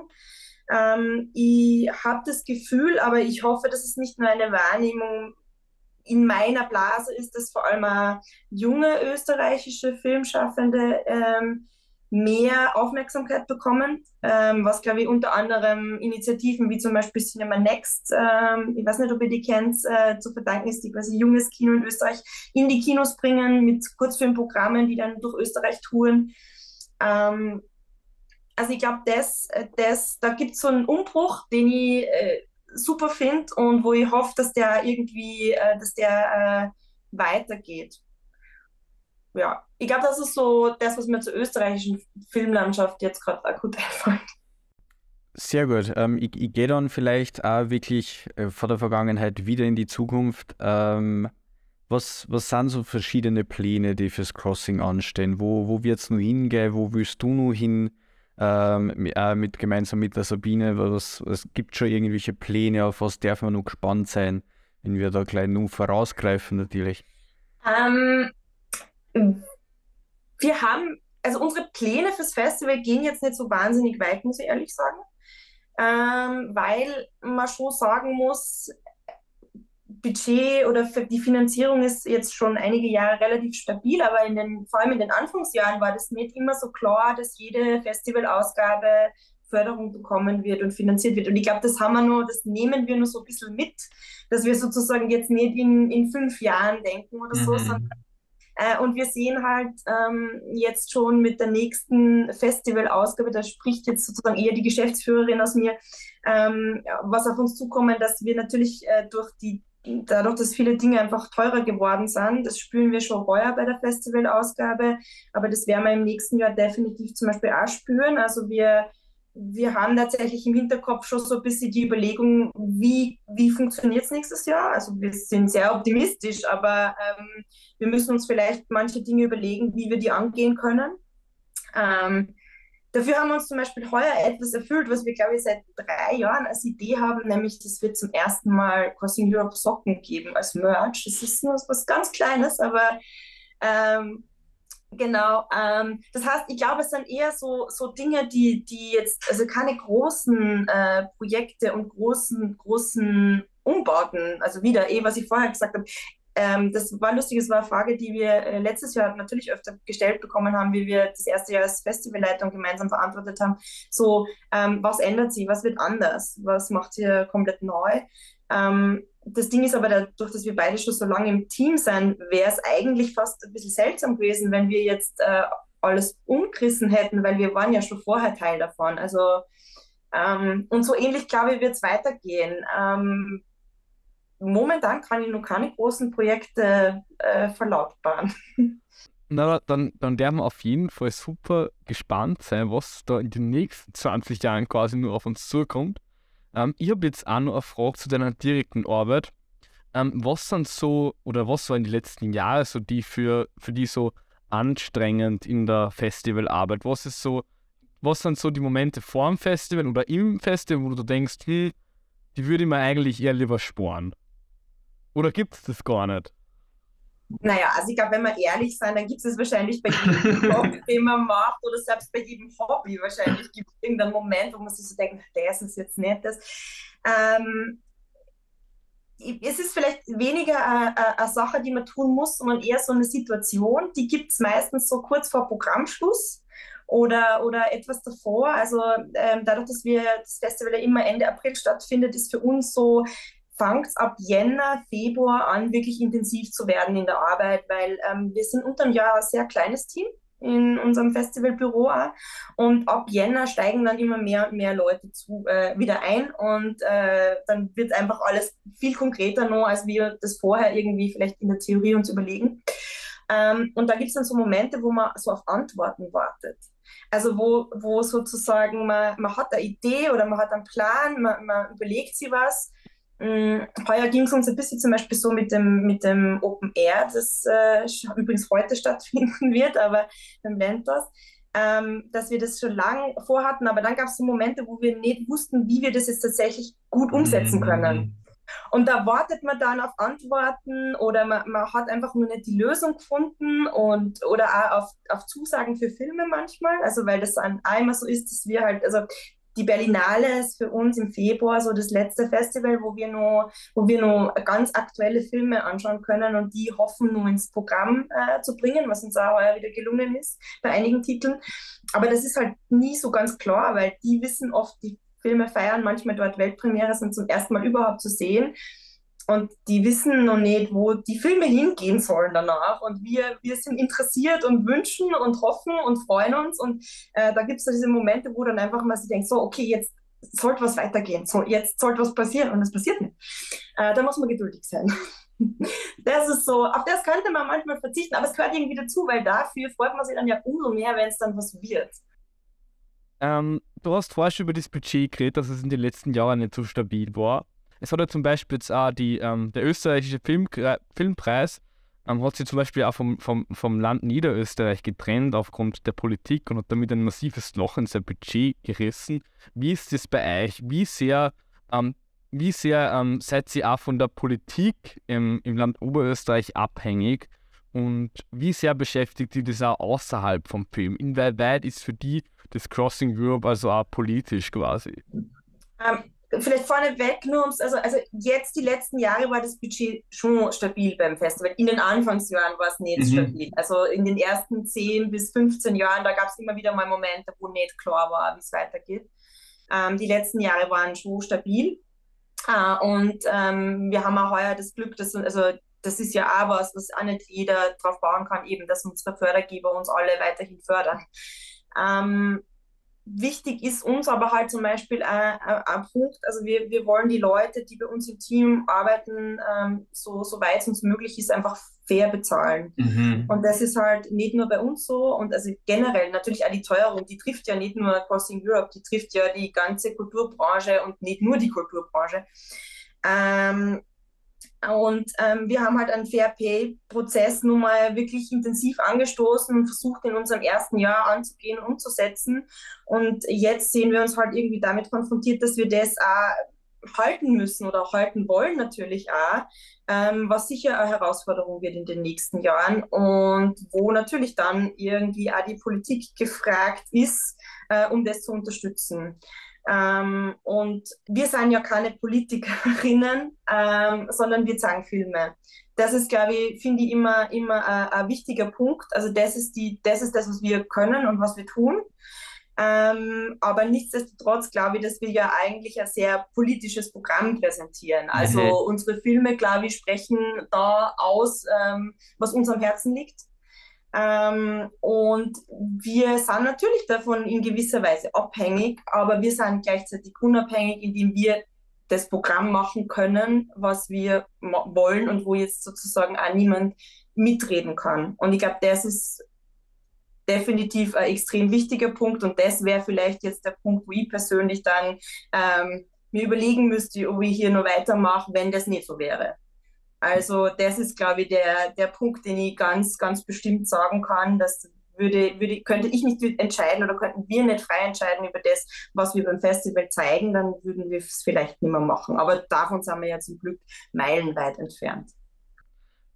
S3: Ähm, ich habe das Gefühl, aber ich hoffe, dass es nicht nur eine Wahrnehmung in meiner Blase ist, dass vor allem junge österreichische Filmschaffende ähm, mehr Aufmerksamkeit bekommen, ähm, was glaube ich unter anderem Initiativen wie zum Beispiel Cinema Next, ähm, ich weiß nicht, ob ihr die kennt, äh, zu verdanken ist, die quasi junges Kino in Österreich in die Kinos bringen mit Kurzfilmprogrammen, die dann durch Österreich touren. Ähm, also ich glaube, das, äh, das, da gibt es so einen Umbruch, den ich äh, super finde und wo ich hoffe, dass der irgendwie, äh, dass der äh, weitergeht. Ja, ich glaube, das ist so das, was mir zur österreichischen Filmlandschaft jetzt gerade akut einfällt.
S1: Sehr gut. Ähm, ich, ich gehe dann vielleicht auch wirklich äh, vor der Vergangenheit wieder in die Zukunft. Ähm, was, was sind so verschiedene Pläne, die fürs Crossing anstehen? Wo, wo wird es nur hingehen? Wo willst du nur hin? Ähm, auch mit, gemeinsam mit der Sabine, was, es gibt schon irgendwelche Pläne, auf was darf man noch gespannt sein, wenn wir da gleich nur vorausgreifen natürlich.
S3: Ähm, wir haben, also unsere Pläne fürs Festival gehen jetzt nicht so wahnsinnig weit, muss ich ehrlich sagen, ähm, weil man schon sagen muss, Budget oder die Finanzierung ist jetzt schon einige Jahre relativ stabil, aber in den, vor allem in den Anfangsjahren war das nicht immer so klar, dass jede Festivalausgabe Förderung bekommen wird und finanziert wird. Und ich glaube, das haben wir nur, das nehmen wir nur so ein bisschen mit, dass wir sozusagen jetzt nicht in, in fünf Jahren denken oder so, mhm. sondern äh, und wir sehen halt ähm, jetzt schon mit der nächsten Festivalausgabe, da spricht jetzt sozusagen eher die Geschäftsführerin aus mir, ähm, was auf uns zukommen, dass wir natürlich äh, durch die dadurch, dass viele Dinge einfach teurer geworden sind, das spüren wir schon heuer bei der Festivalausgabe, aber das werden wir im nächsten Jahr definitiv zum Beispiel auch spüren. Also wir, wir haben tatsächlich im Hinterkopf schon so ein bisschen die Überlegung, wie, wie funktioniert es nächstes Jahr. Also wir sind sehr optimistisch, aber ähm, wir müssen uns vielleicht manche Dinge überlegen, wie wir die angehen können. Ähm, Dafür haben wir uns zum Beispiel heuer etwas erfüllt, was wir, glaube ich, seit drei Jahren als Idee haben, nämlich, dass wir zum ersten Mal Crossing Europe Socken geben als Merch. Das ist nur was ganz Kleines, aber ähm, genau. Ähm, das heißt, ich glaube, es sind eher so, so Dinge, die, die jetzt, also keine großen äh, Projekte und großen, großen Umbauten, also wieder eh, was ich vorher gesagt habe, ähm, das war lustig, es war eine Frage, die wir äh, letztes Jahr natürlich öfter gestellt bekommen haben, wie wir das erste Jahr als Festivalleitung gemeinsam verantwortet haben. So, ähm, was ändert sich, was wird anders, was macht ihr komplett neu? Ähm, das Ding ist aber dadurch, dass wir beide schon so lange im Team sind, wäre es eigentlich fast ein bisschen seltsam gewesen, wenn wir jetzt äh, alles umgerissen hätten, weil wir waren ja schon vorher Teil davon. Also ähm, und so ähnlich, glaube ich, wird es weitergehen. Ähm, momentan kann ich noch keine großen Projekte äh, verlautbaren.
S2: Na, dann, dann werden wir auf jeden Fall super gespannt sein, was da in den nächsten 20 Jahren quasi nur auf uns zukommt. Ähm, ich habe jetzt auch noch eine Frage zu deiner direkten Arbeit. Ähm, was sind so, oder was waren die letzten Jahre so die für, für die so anstrengend in der Festivalarbeit? Was ist so, was sind so die Momente vor dem Festival oder im Festival, wo du denkst, hm, die würde ich mir eigentlich eher lieber sparen? Oder gibt es das gar nicht?
S3: Naja, also ich glaube, wenn wir ehrlich sein, dann gibt es wahrscheinlich bei jedem Job, den man macht, oder selbst bei jedem Hobby wahrscheinlich gibt es irgendeinen Moment, wo man sich so denkt, das ist jetzt nicht das. Ähm, es ist vielleicht weniger eine, eine, Sache, die man tun muss, sondern eher so eine Situation, die gibt es meistens so kurz vor Programmschluss oder, oder etwas davor. Also ähm, dadurch, dass wir das Festival ja immer Ende April stattfindet, ist für uns so fängt es ab Jänner, Februar an, wirklich intensiv zu werden in der Arbeit, weil ähm, wir sind unter dem Jahr ein sehr kleines Team in unserem Festivalbüro auch. Und ab Jänner steigen dann immer mehr und mehr Leute zu, äh, wieder ein und äh, dann wird einfach alles viel konkreter noch, als wir das vorher irgendwie vielleicht in der Theorie uns überlegen. Ähm, und da gibt es dann so Momente, wo man so auf Antworten wartet. Also wo, wo sozusagen man, man hat eine Idee oder man hat einen Plan, man, man überlegt sich was Mm, heuer ging es uns ein bisschen zum Beispiel so mit dem, mit dem Open Air, das äh, übrigens heute stattfinden wird, aber beim Lentos, ähm, dass wir das schon lange vorhatten, aber dann gab es so Momente, wo wir nicht wussten, wie wir das jetzt tatsächlich gut umsetzen können. Mhm. Und da wartet man dann auf Antworten oder man, man hat einfach nur nicht die Lösung gefunden und oder auch auf, auf Zusagen für Filme manchmal. Also weil das dann einmal so ist, dass wir halt, also die Berlinale ist für uns im Februar so das letzte Festival, wo wir nur, wo wir nur ganz aktuelle Filme anschauen können und die hoffen nur ins Programm äh, zu bringen, was uns auch heuer wieder gelungen ist bei einigen Titeln. Aber das ist halt nie so ganz klar, weil die wissen oft, die Filme feiern manchmal dort Weltpremiere sind zum ersten Mal überhaupt zu sehen. Und die wissen noch nicht, wo die Filme hingehen sollen danach. Und wir, wir sind interessiert und wünschen und hoffen und freuen uns. Und äh, da gibt es diese Momente, wo dann einfach mal sich denkt, so, okay, jetzt sollte was weitergehen. So, jetzt sollte was passieren und es passiert nicht. Äh, da muss man geduldig sein. Das ist so, auf das könnte man manchmal verzichten, aber es gehört irgendwie dazu, weil dafür freut man sich dann ja umso mehr, wenn es dann was wird.
S2: Ähm, du hast vorher schon über das Budget geredet, dass es in den letzten Jahren nicht so stabil war. Es hat ja zum Beispiel jetzt auch die, ähm, der österreichische Film, Filmpreis, ähm, hat sich zum Beispiel auch vom, vom, vom Land Niederösterreich getrennt aufgrund der Politik und hat damit ein massives Loch in sein Budget gerissen. Wie ist das bei euch? Wie sehr, ähm, wie sehr ähm, seid ihr auch von der Politik im, im Land Oberösterreich abhängig? Und wie sehr beschäftigt die das auch außerhalb vom Film? Inwieweit ist für die das Crossing Europe also auch politisch quasi?
S3: Um, vielleicht vorneweg nur ums, also, also jetzt die letzten Jahre war das Budget schon stabil beim Festival. In den Anfangsjahren war es nicht mhm. stabil. Also in den ersten 10 bis 15 Jahren, da gab es immer wieder mal Momente, wo nicht klar war, wie es weitergeht. Ähm, die letzten Jahre waren schon stabil. Äh, und ähm, wir haben auch heuer das Glück, dass, also das ist ja auch was, was auch nicht jeder drauf bauen kann, eben, dass unsere Fördergeber uns alle weiterhin fördern. Ähm, wichtig ist uns aber halt zum Beispiel ein, ein, ein, Punkt, also wir, wir wollen die Leute, die bei uns im Team arbeiten, ähm, so, so weit es uns möglich ist, einfach fair bezahlen. Mhm. Und das ist halt nicht nur bei uns so und also generell natürlich auch die Teuerung, die trifft ja nicht nur Crossing Europe, die trifft ja die ganze Kulturbranche und nicht nur die Kulturbranche. Ähm, und ähm, wir haben halt einen Fair Pay-Prozess nun mal wirklich intensiv angestoßen und versucht in unserem ersten Jahr anzugehen, umzusetzen. Und jetzt sehen wir uns halt irgendwie damit konfrontiert, dass wir das auch halten müssen oder halten wollen natürlich auch, ähm, was sicher eine Herausforderung wird in den nächsten Jahren und wo natürlich dann irgendwie auch die Politik gefragt ist, äh, um das zu unterstützen. Ähm, und wir sind ja keine Politikerinnen, ähm, sondern wir zeigen Filme. Das ist, glaube ich, finde ich immer, immer ein, ein, wichtiger Punkt. Also das ist, die, das ist das, was wir können und was wir tun. Ähm, aber nichtsdestotrotz glaube ich, dass wir ja eigentlich ein sehr politisches Programm präsentieren. Also mhm. unsere Filme, glaube ich, sprechen da aus, ähm, was uns am Herzen liegt. Ähm, und wir sind natürlich davon in gewisser Weise abhängig, aber wir sind gleichzeitig unabhängig, indem wir das Programm machen können, was wir wollen und wo jetzt sozusagen auch niemand mitreden kann. Und ich glaube, das ist definitiv ein extrem wichtiger Punkt und das wäre vielleicht jetzt der Punkt, wo ich persönlich dann ähm, mir überlegen müsste, ob ich hier noch weitermache, wenn das nicht so wäre. Also das ist, glaube ich, der, der Punkt, den ich ganz, ganz bestimmt sagen kann, dass würde, würde, könnte ich nicht entscheiden oder könnten wir nicht frei entscheiden über das, was wir beim Festival zeigen, dann würden wir es vielleicht nicht mehr machen. Aber davon sind wir ja zum Glück meilenweit entfernt.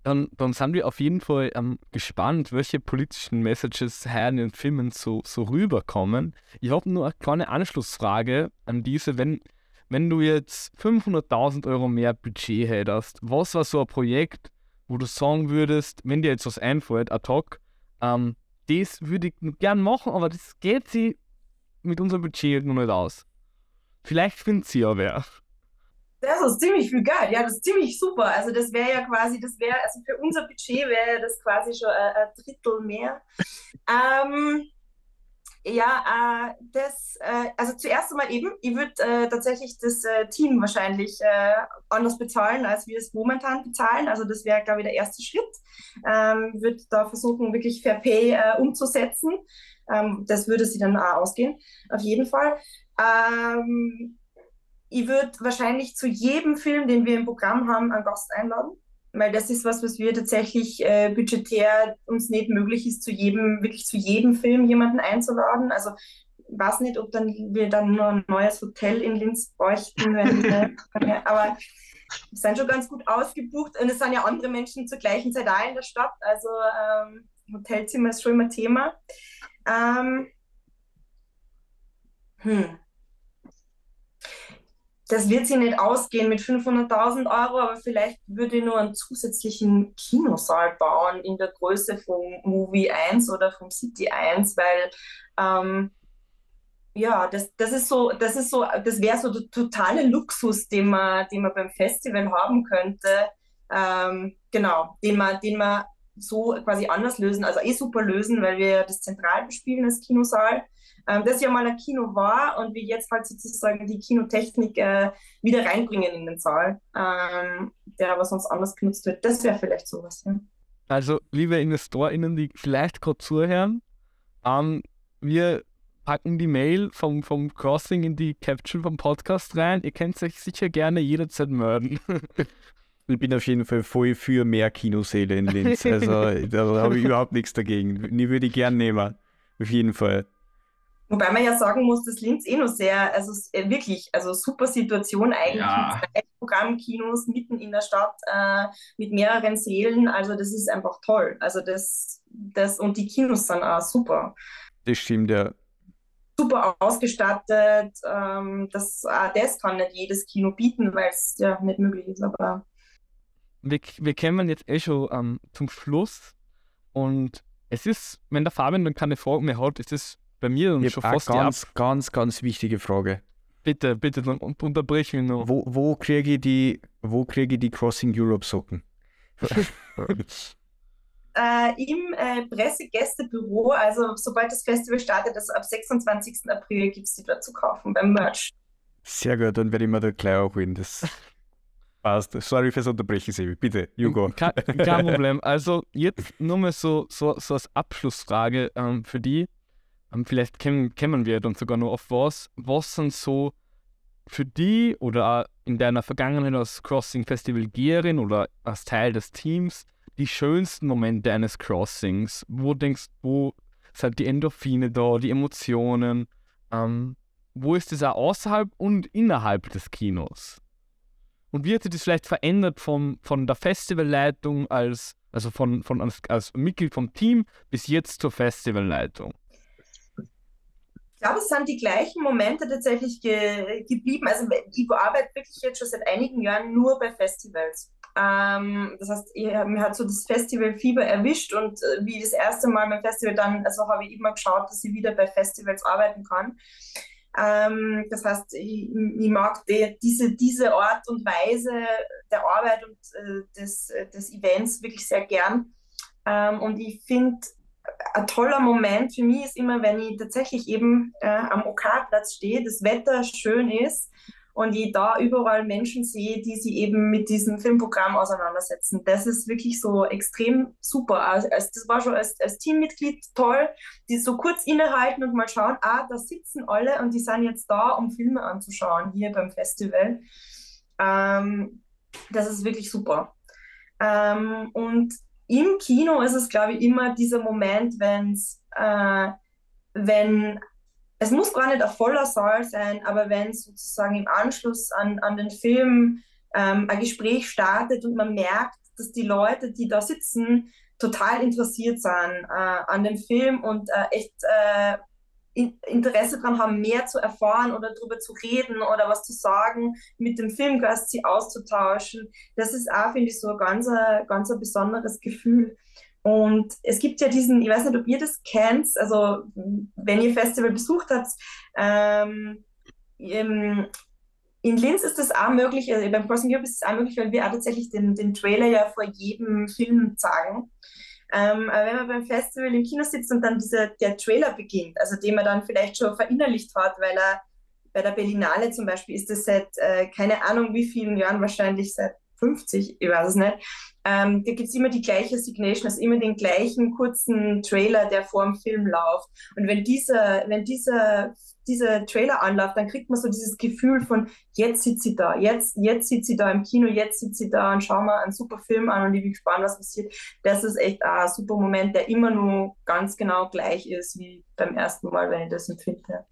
S2: Dann, dann sind wir auf jeden Fall ähm, gespannt, welche politischen Messages hier in den Filmen so, so rüberkommen. Ich habe nur eine kleine Anschlussfrage an diese. Wenn, wenn du jetzt 500.000 Euro mehr Budget hättest, was war so ein Projekt, wo du sagen würdest, wenn dir jetzt was einfällt, ad hoc, ähm, das würde ich gern machen, aber das geht sie mit unserem Budget noch nicht aus. Vielleicht findet sie ja wer.
S3: Das ist ziemlich viel Geld, ja, das ist ziemlich super. Also das wäre ja quasi, das wäre, also für unser Budget wäre das quasi schon ein, ein Drittel mehr. ähm, ja, äh, das, äh, also zuerst einmal eben, ich würde äh, tatsächlich das äh, Team wahrscheinlich äh, anders bezahlen, als wir es momentan bezahlen. Also das wäre, glaube ich, der erste Schritt. Ähm, würde da versuchen, wirklich Fair Pay äh, umzusetzen. Ähm, das würde sie dann auch ausgehen, auf jeden Fall. Ähm, ich würde wahrscheinlich zu jedem Film, den wir im Programm haben, einen Gast einladen weil das ist was, was wir tatsächlich äh, budgetär uns nicht möglich ist, zu jedem, wirklich zu jedem Film jemanden einzuladen. Also ich weiß nicht, ob dann wir dann nur ein neues Hotel in Linz bräuchten, wenn aber wir sind schon ganz gut ausgebucht und es sind ja andere Menschen zur gleichen Zeit da in der Stadt. Also ähm, Hotelzimmer ist schon immer Thema. Ähm, hm das wird sie nicht ausgehen mit 500.000 Euro, aber vielleicht würde ich nur einen zusätzlichen Kinosaal bauen in der Größe vom Movie 1 oder vom City 1, weil ähm, ja, das, das ist so, das ist so, das wäre so der totale Luxus, den man, den man beim Festival haben könnte. Ähm, genau, den man, den man so quasi anders lösen, also eh super lösen, weil wir das zentral bespielen als Kinosaal ähm, das ja mal ein Kino war und wir jetzt halt sozusagen die Kinotechnik äh, wieder reinbringen in den Saal, ähm, der aber sonst anders genutzt wird. Das wäre vielleicht sowas, ja.
S2: Also, liebe InvestorInnen, die vielleicht gerade zuhören, ähm, wir packen die Mail vom, vom Crossing in die Caption vom Podcast rein. Ihr könnt euch sicher gerne jederzeit melden.
S1: ich bin auf jeden Fall voll für mehr Kinosäle in Linz. Also da habe ich überhaupt nichts dagegen. Die würde ich gern nehmen. Auf jeden Fall.
S3: Wobei man ja sagen muss, dass Linz eh noch sehr, also äh, wirklich, also super Situation eigentlich ja. mit zwei Programmkinos mitten in der Stadt äh, mit mehreren Sälen. Also das ist einfach toll. Also das, das und die Kinos sind auch super.
S1: Das stimmt ja.
S3: super ausgestattet. Ähm, das, ah, das kann nicht jedes Kino bieten, weil es ja nicht möglich ist. Aber
S2: wir, wir kommen jetzt eh schon ähm, zum Schluss und es ist, wenn der Fabian dann keine Fragen mehr hat, ist es bei mir dann schon fast
S1: ganz, ganz, ganz wichtige Frage.
S2: Bitte, bitte, dann unterbrich mich noch.
S1: Wo, wo kriege ich die, wo kriege ich die Crossing Europe Socken?
S3: äh, im äh, Pressegästebüro, also sobald das Festival startet, also ab 26. April gibt es die dort zu kaufen beim Merch.
S1: Sehr gut, dann werde ich mir da gleich auch holen. Das passt. Sorry fürs Unterbrechen, Sebi. Bitte, you go.
S2: Kein, kein Problem. Also jetzt nur mal so, so, so als Abschlussfrage ähm, für die. Ähm, vielleicht kämen wir dann sogar noch auf was. Was sind so für die oder in deiner Vergangenheit als Crossing Festival Geherin oder als Teil des Teams die schönsten Momente eines Crossings? Wo denkst du, sind die Endorphine da, die Emotionen? Ähm, wo ist das auch außerhalb und innerhalb des Kinos? Und wie hat sich das vielleicht verändert vom, von der Festivalleitung als, also von, von als, als Mitglied vom Team bis jetzt zur Festivalleitung?
S3: Glaube, es sind die gleichen Momente tatsächlich ge geblieben. Also ich arbeite wirklich jetzt schon seit einigen Jahren nur bei Festivals. Ähm, das heißt, mir hat so das Festival-Fieber erwischt und äh, wie das erste Mal beim Festival dann, also habe ich immer geschaut, dass ich wieder bei Festivals arbeiten kann. Ähm, das heißt, ich, ich mag die, diese, diese Art und Weise der Arbeit und äh, des, des Events wirklich sehr gern. Ähm, und ich finde, ein toller Moment für mich ist immer, wenn ich tatsächlich eben äh, am OK-Platz stehe, das Wetter schön ist und ich da überall Menschen sehe, die sich eben mit diesem Filmprogramm auseinandersetzen. Das ist wirklich so extrem super. Also, das war schon als, als Teammitglied toll, die so kurz innehalten und mal schauen, ah, da sitzen alle und die sind jetzt da, um Filme anzuschauen hier beim Festival. Ähm, das ist wirklich super. Ähm, und im Kino ist es, glaube ich, immer dieser Moment, wenn's, äh, wenn es muss gar nicht ein voller Saal sein, aber wenn sozusagen im Anschluss an, an den Film ähm, ein Gespräch startet und man merkt, dass die Leute, die da sitzen, total interessiert sind äh, an dem Film und äh, echt äh, Interesse daran haben, mehr zu erfahren oder darüber zu reden oder was zu sagen, mit dem Filmgast sie auszutauschen. Das ist auch, finde ich, so ein ganz, ganz ein besonderes Gefühl. Und es gibt ja diesen, ich weiß nicht, ob ihr das kennt, also wenn ihr Festival besucht habt, ähm, in Linz ist das auch möglich, also beim Crossing Europe ist es auch möglich, weil wir auch tatsächlich den, den Trailer ja vor jedem Film sagen. Ähm, aber wenn man beim Festival im Kino sitzt und dann dieser, der Trailer beginnt, also den man dann vielleicht schon verinnerlicht hat, weil er bei der Berlinale zum Beispiel ist das seit äh, keine Ahnung wie vielen Jahren, wahrscheinlich seit 50, ich weiß es nicht. Ähm, da gibt es immer die gleiche Signation, also immer den gleichen kurzen Trailer, der vor dem Film läuft. Und wenn dieser, wenn dieser dieser Trailer anläuft, dann kriegt man so dieses Gefühl von, jetzt sitzt sie da, jetzt, jetzt sitzt sie da im Kino, jetzt sitzt sie da und schauen wir einen super Film an und ich bin gespannt, was passiert. Das ist echt ein super Moment, der immer nur ganz genau gleich ist wie beim ersten Mal, wenn ich das empfinde.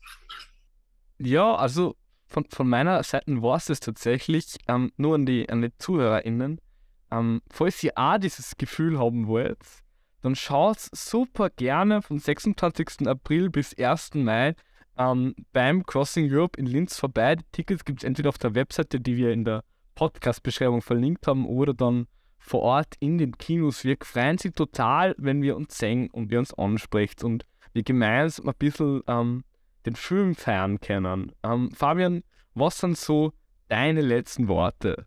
S2: Ja, also von, von meiner Seite war es das tatsächlich, ähm, nur an die, an die ZuhörerInnen. Ähm, falls ihr auch dieses Gefühl haben wollt, dann schaut super gerne vom 26. April bis 1. Mai ähm, beim Crossing Europe in Linz vorbei. Die Tickets gibt es entweder auf der Webseite, die wir in der Podcast-Beschreibung verlinkt haben, oder dann vor Ort in den Kinos. Wir freuen sich total, wenn wir uns sehen und ihr uns ansprecht und wir gemeinsam ein bisschen ähm, den Film feiern können. Ähm, Fabian, was sind so deine letzten Worte?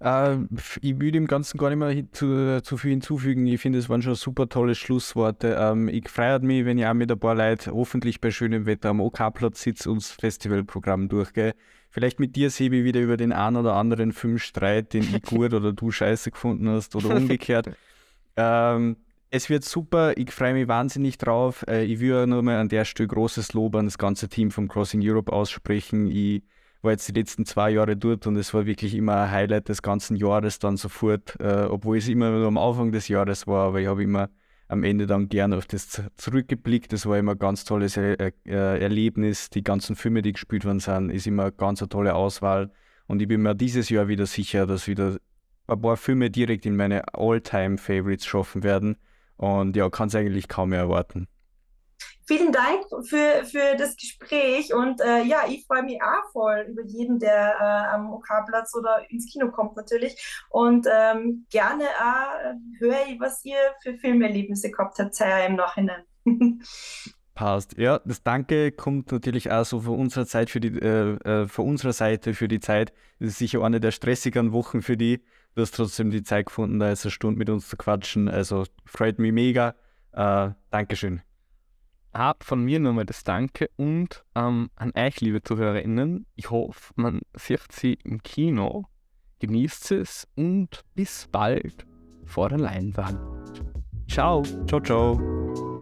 S1: Äh, ich würde dem Ganzen gar nicht mehr zu, zu viel hinzufügen. Ich finde, es waren schon super tolle Schlussworte. Ähm, ich freue mich, wenn ich auch mit ein paar Leuten hoffentlich bei schönem Wetter am OK-Platz sitze und das Festivalprogramm durchgehe. Vielleicht mit dir, Sebi, wieder über den einen oder anderen Film streit, den ich gut oder du scheiße gefunden hast oder umgekehrt. ähm, es wird super, ich freue mich wahnsinnig drauf. Äh, ich will nur mal an der Stelle großes Lob an das ganze Team von Crossing Europe aussprechen. Ich war jetzt die letzten zwei Jahre dort und es war wirklich immer ein Highlight des ganzen Jahres dann sofort, äh, obwohl es immer nur am Anfang des Jahres war, aber ich habe immer am Ende dann gerne auf das zurückgeblickt. Das war immer ein ganz tolles er er Erlebnis. Die ganzen Filme, die gespielt worden sind, ist immer eine ganz eine tolle Auswahl. Und ich bin mir dieses Jahr wieder sicher, dass wieder ein paar Filme direkt in meine All-Time-Favorites schaffen werden. Und ja, kann es eigentlich kaum mehr erwarten.
S3: vielen Dank für, für das Gespräch und äh, ja, ich freue mich auch voll über jeden, der äh, am OK-Platz oder ins Kino kommt natürlich und ähm, gerne auch höre ich, was ihr für Filmerlebnisse gehabt habt, sei im Nachhinein.
S1: Passt. Ja, das Danke kommt natürlich auch so von unserer Zeit für die, äh, äh, von unserer Seite für die Zeit. Das ist sicher eine der stressigeren Wochen für die. Du hast trotzdem die Zeit gefunden, da jetzt eine Stunde mit uns zu quatschen. Also freut mich mega. Äh, Dankeschön.
S2: Ah, von mir nochmal das Danke und ähm, an euch, liebe ZuhörerInnen. Ich hoffe, man sieht sie im Kino. Genießt es und bis bald vor der Leinwand. Ciao.
S1: Ciao, ciao.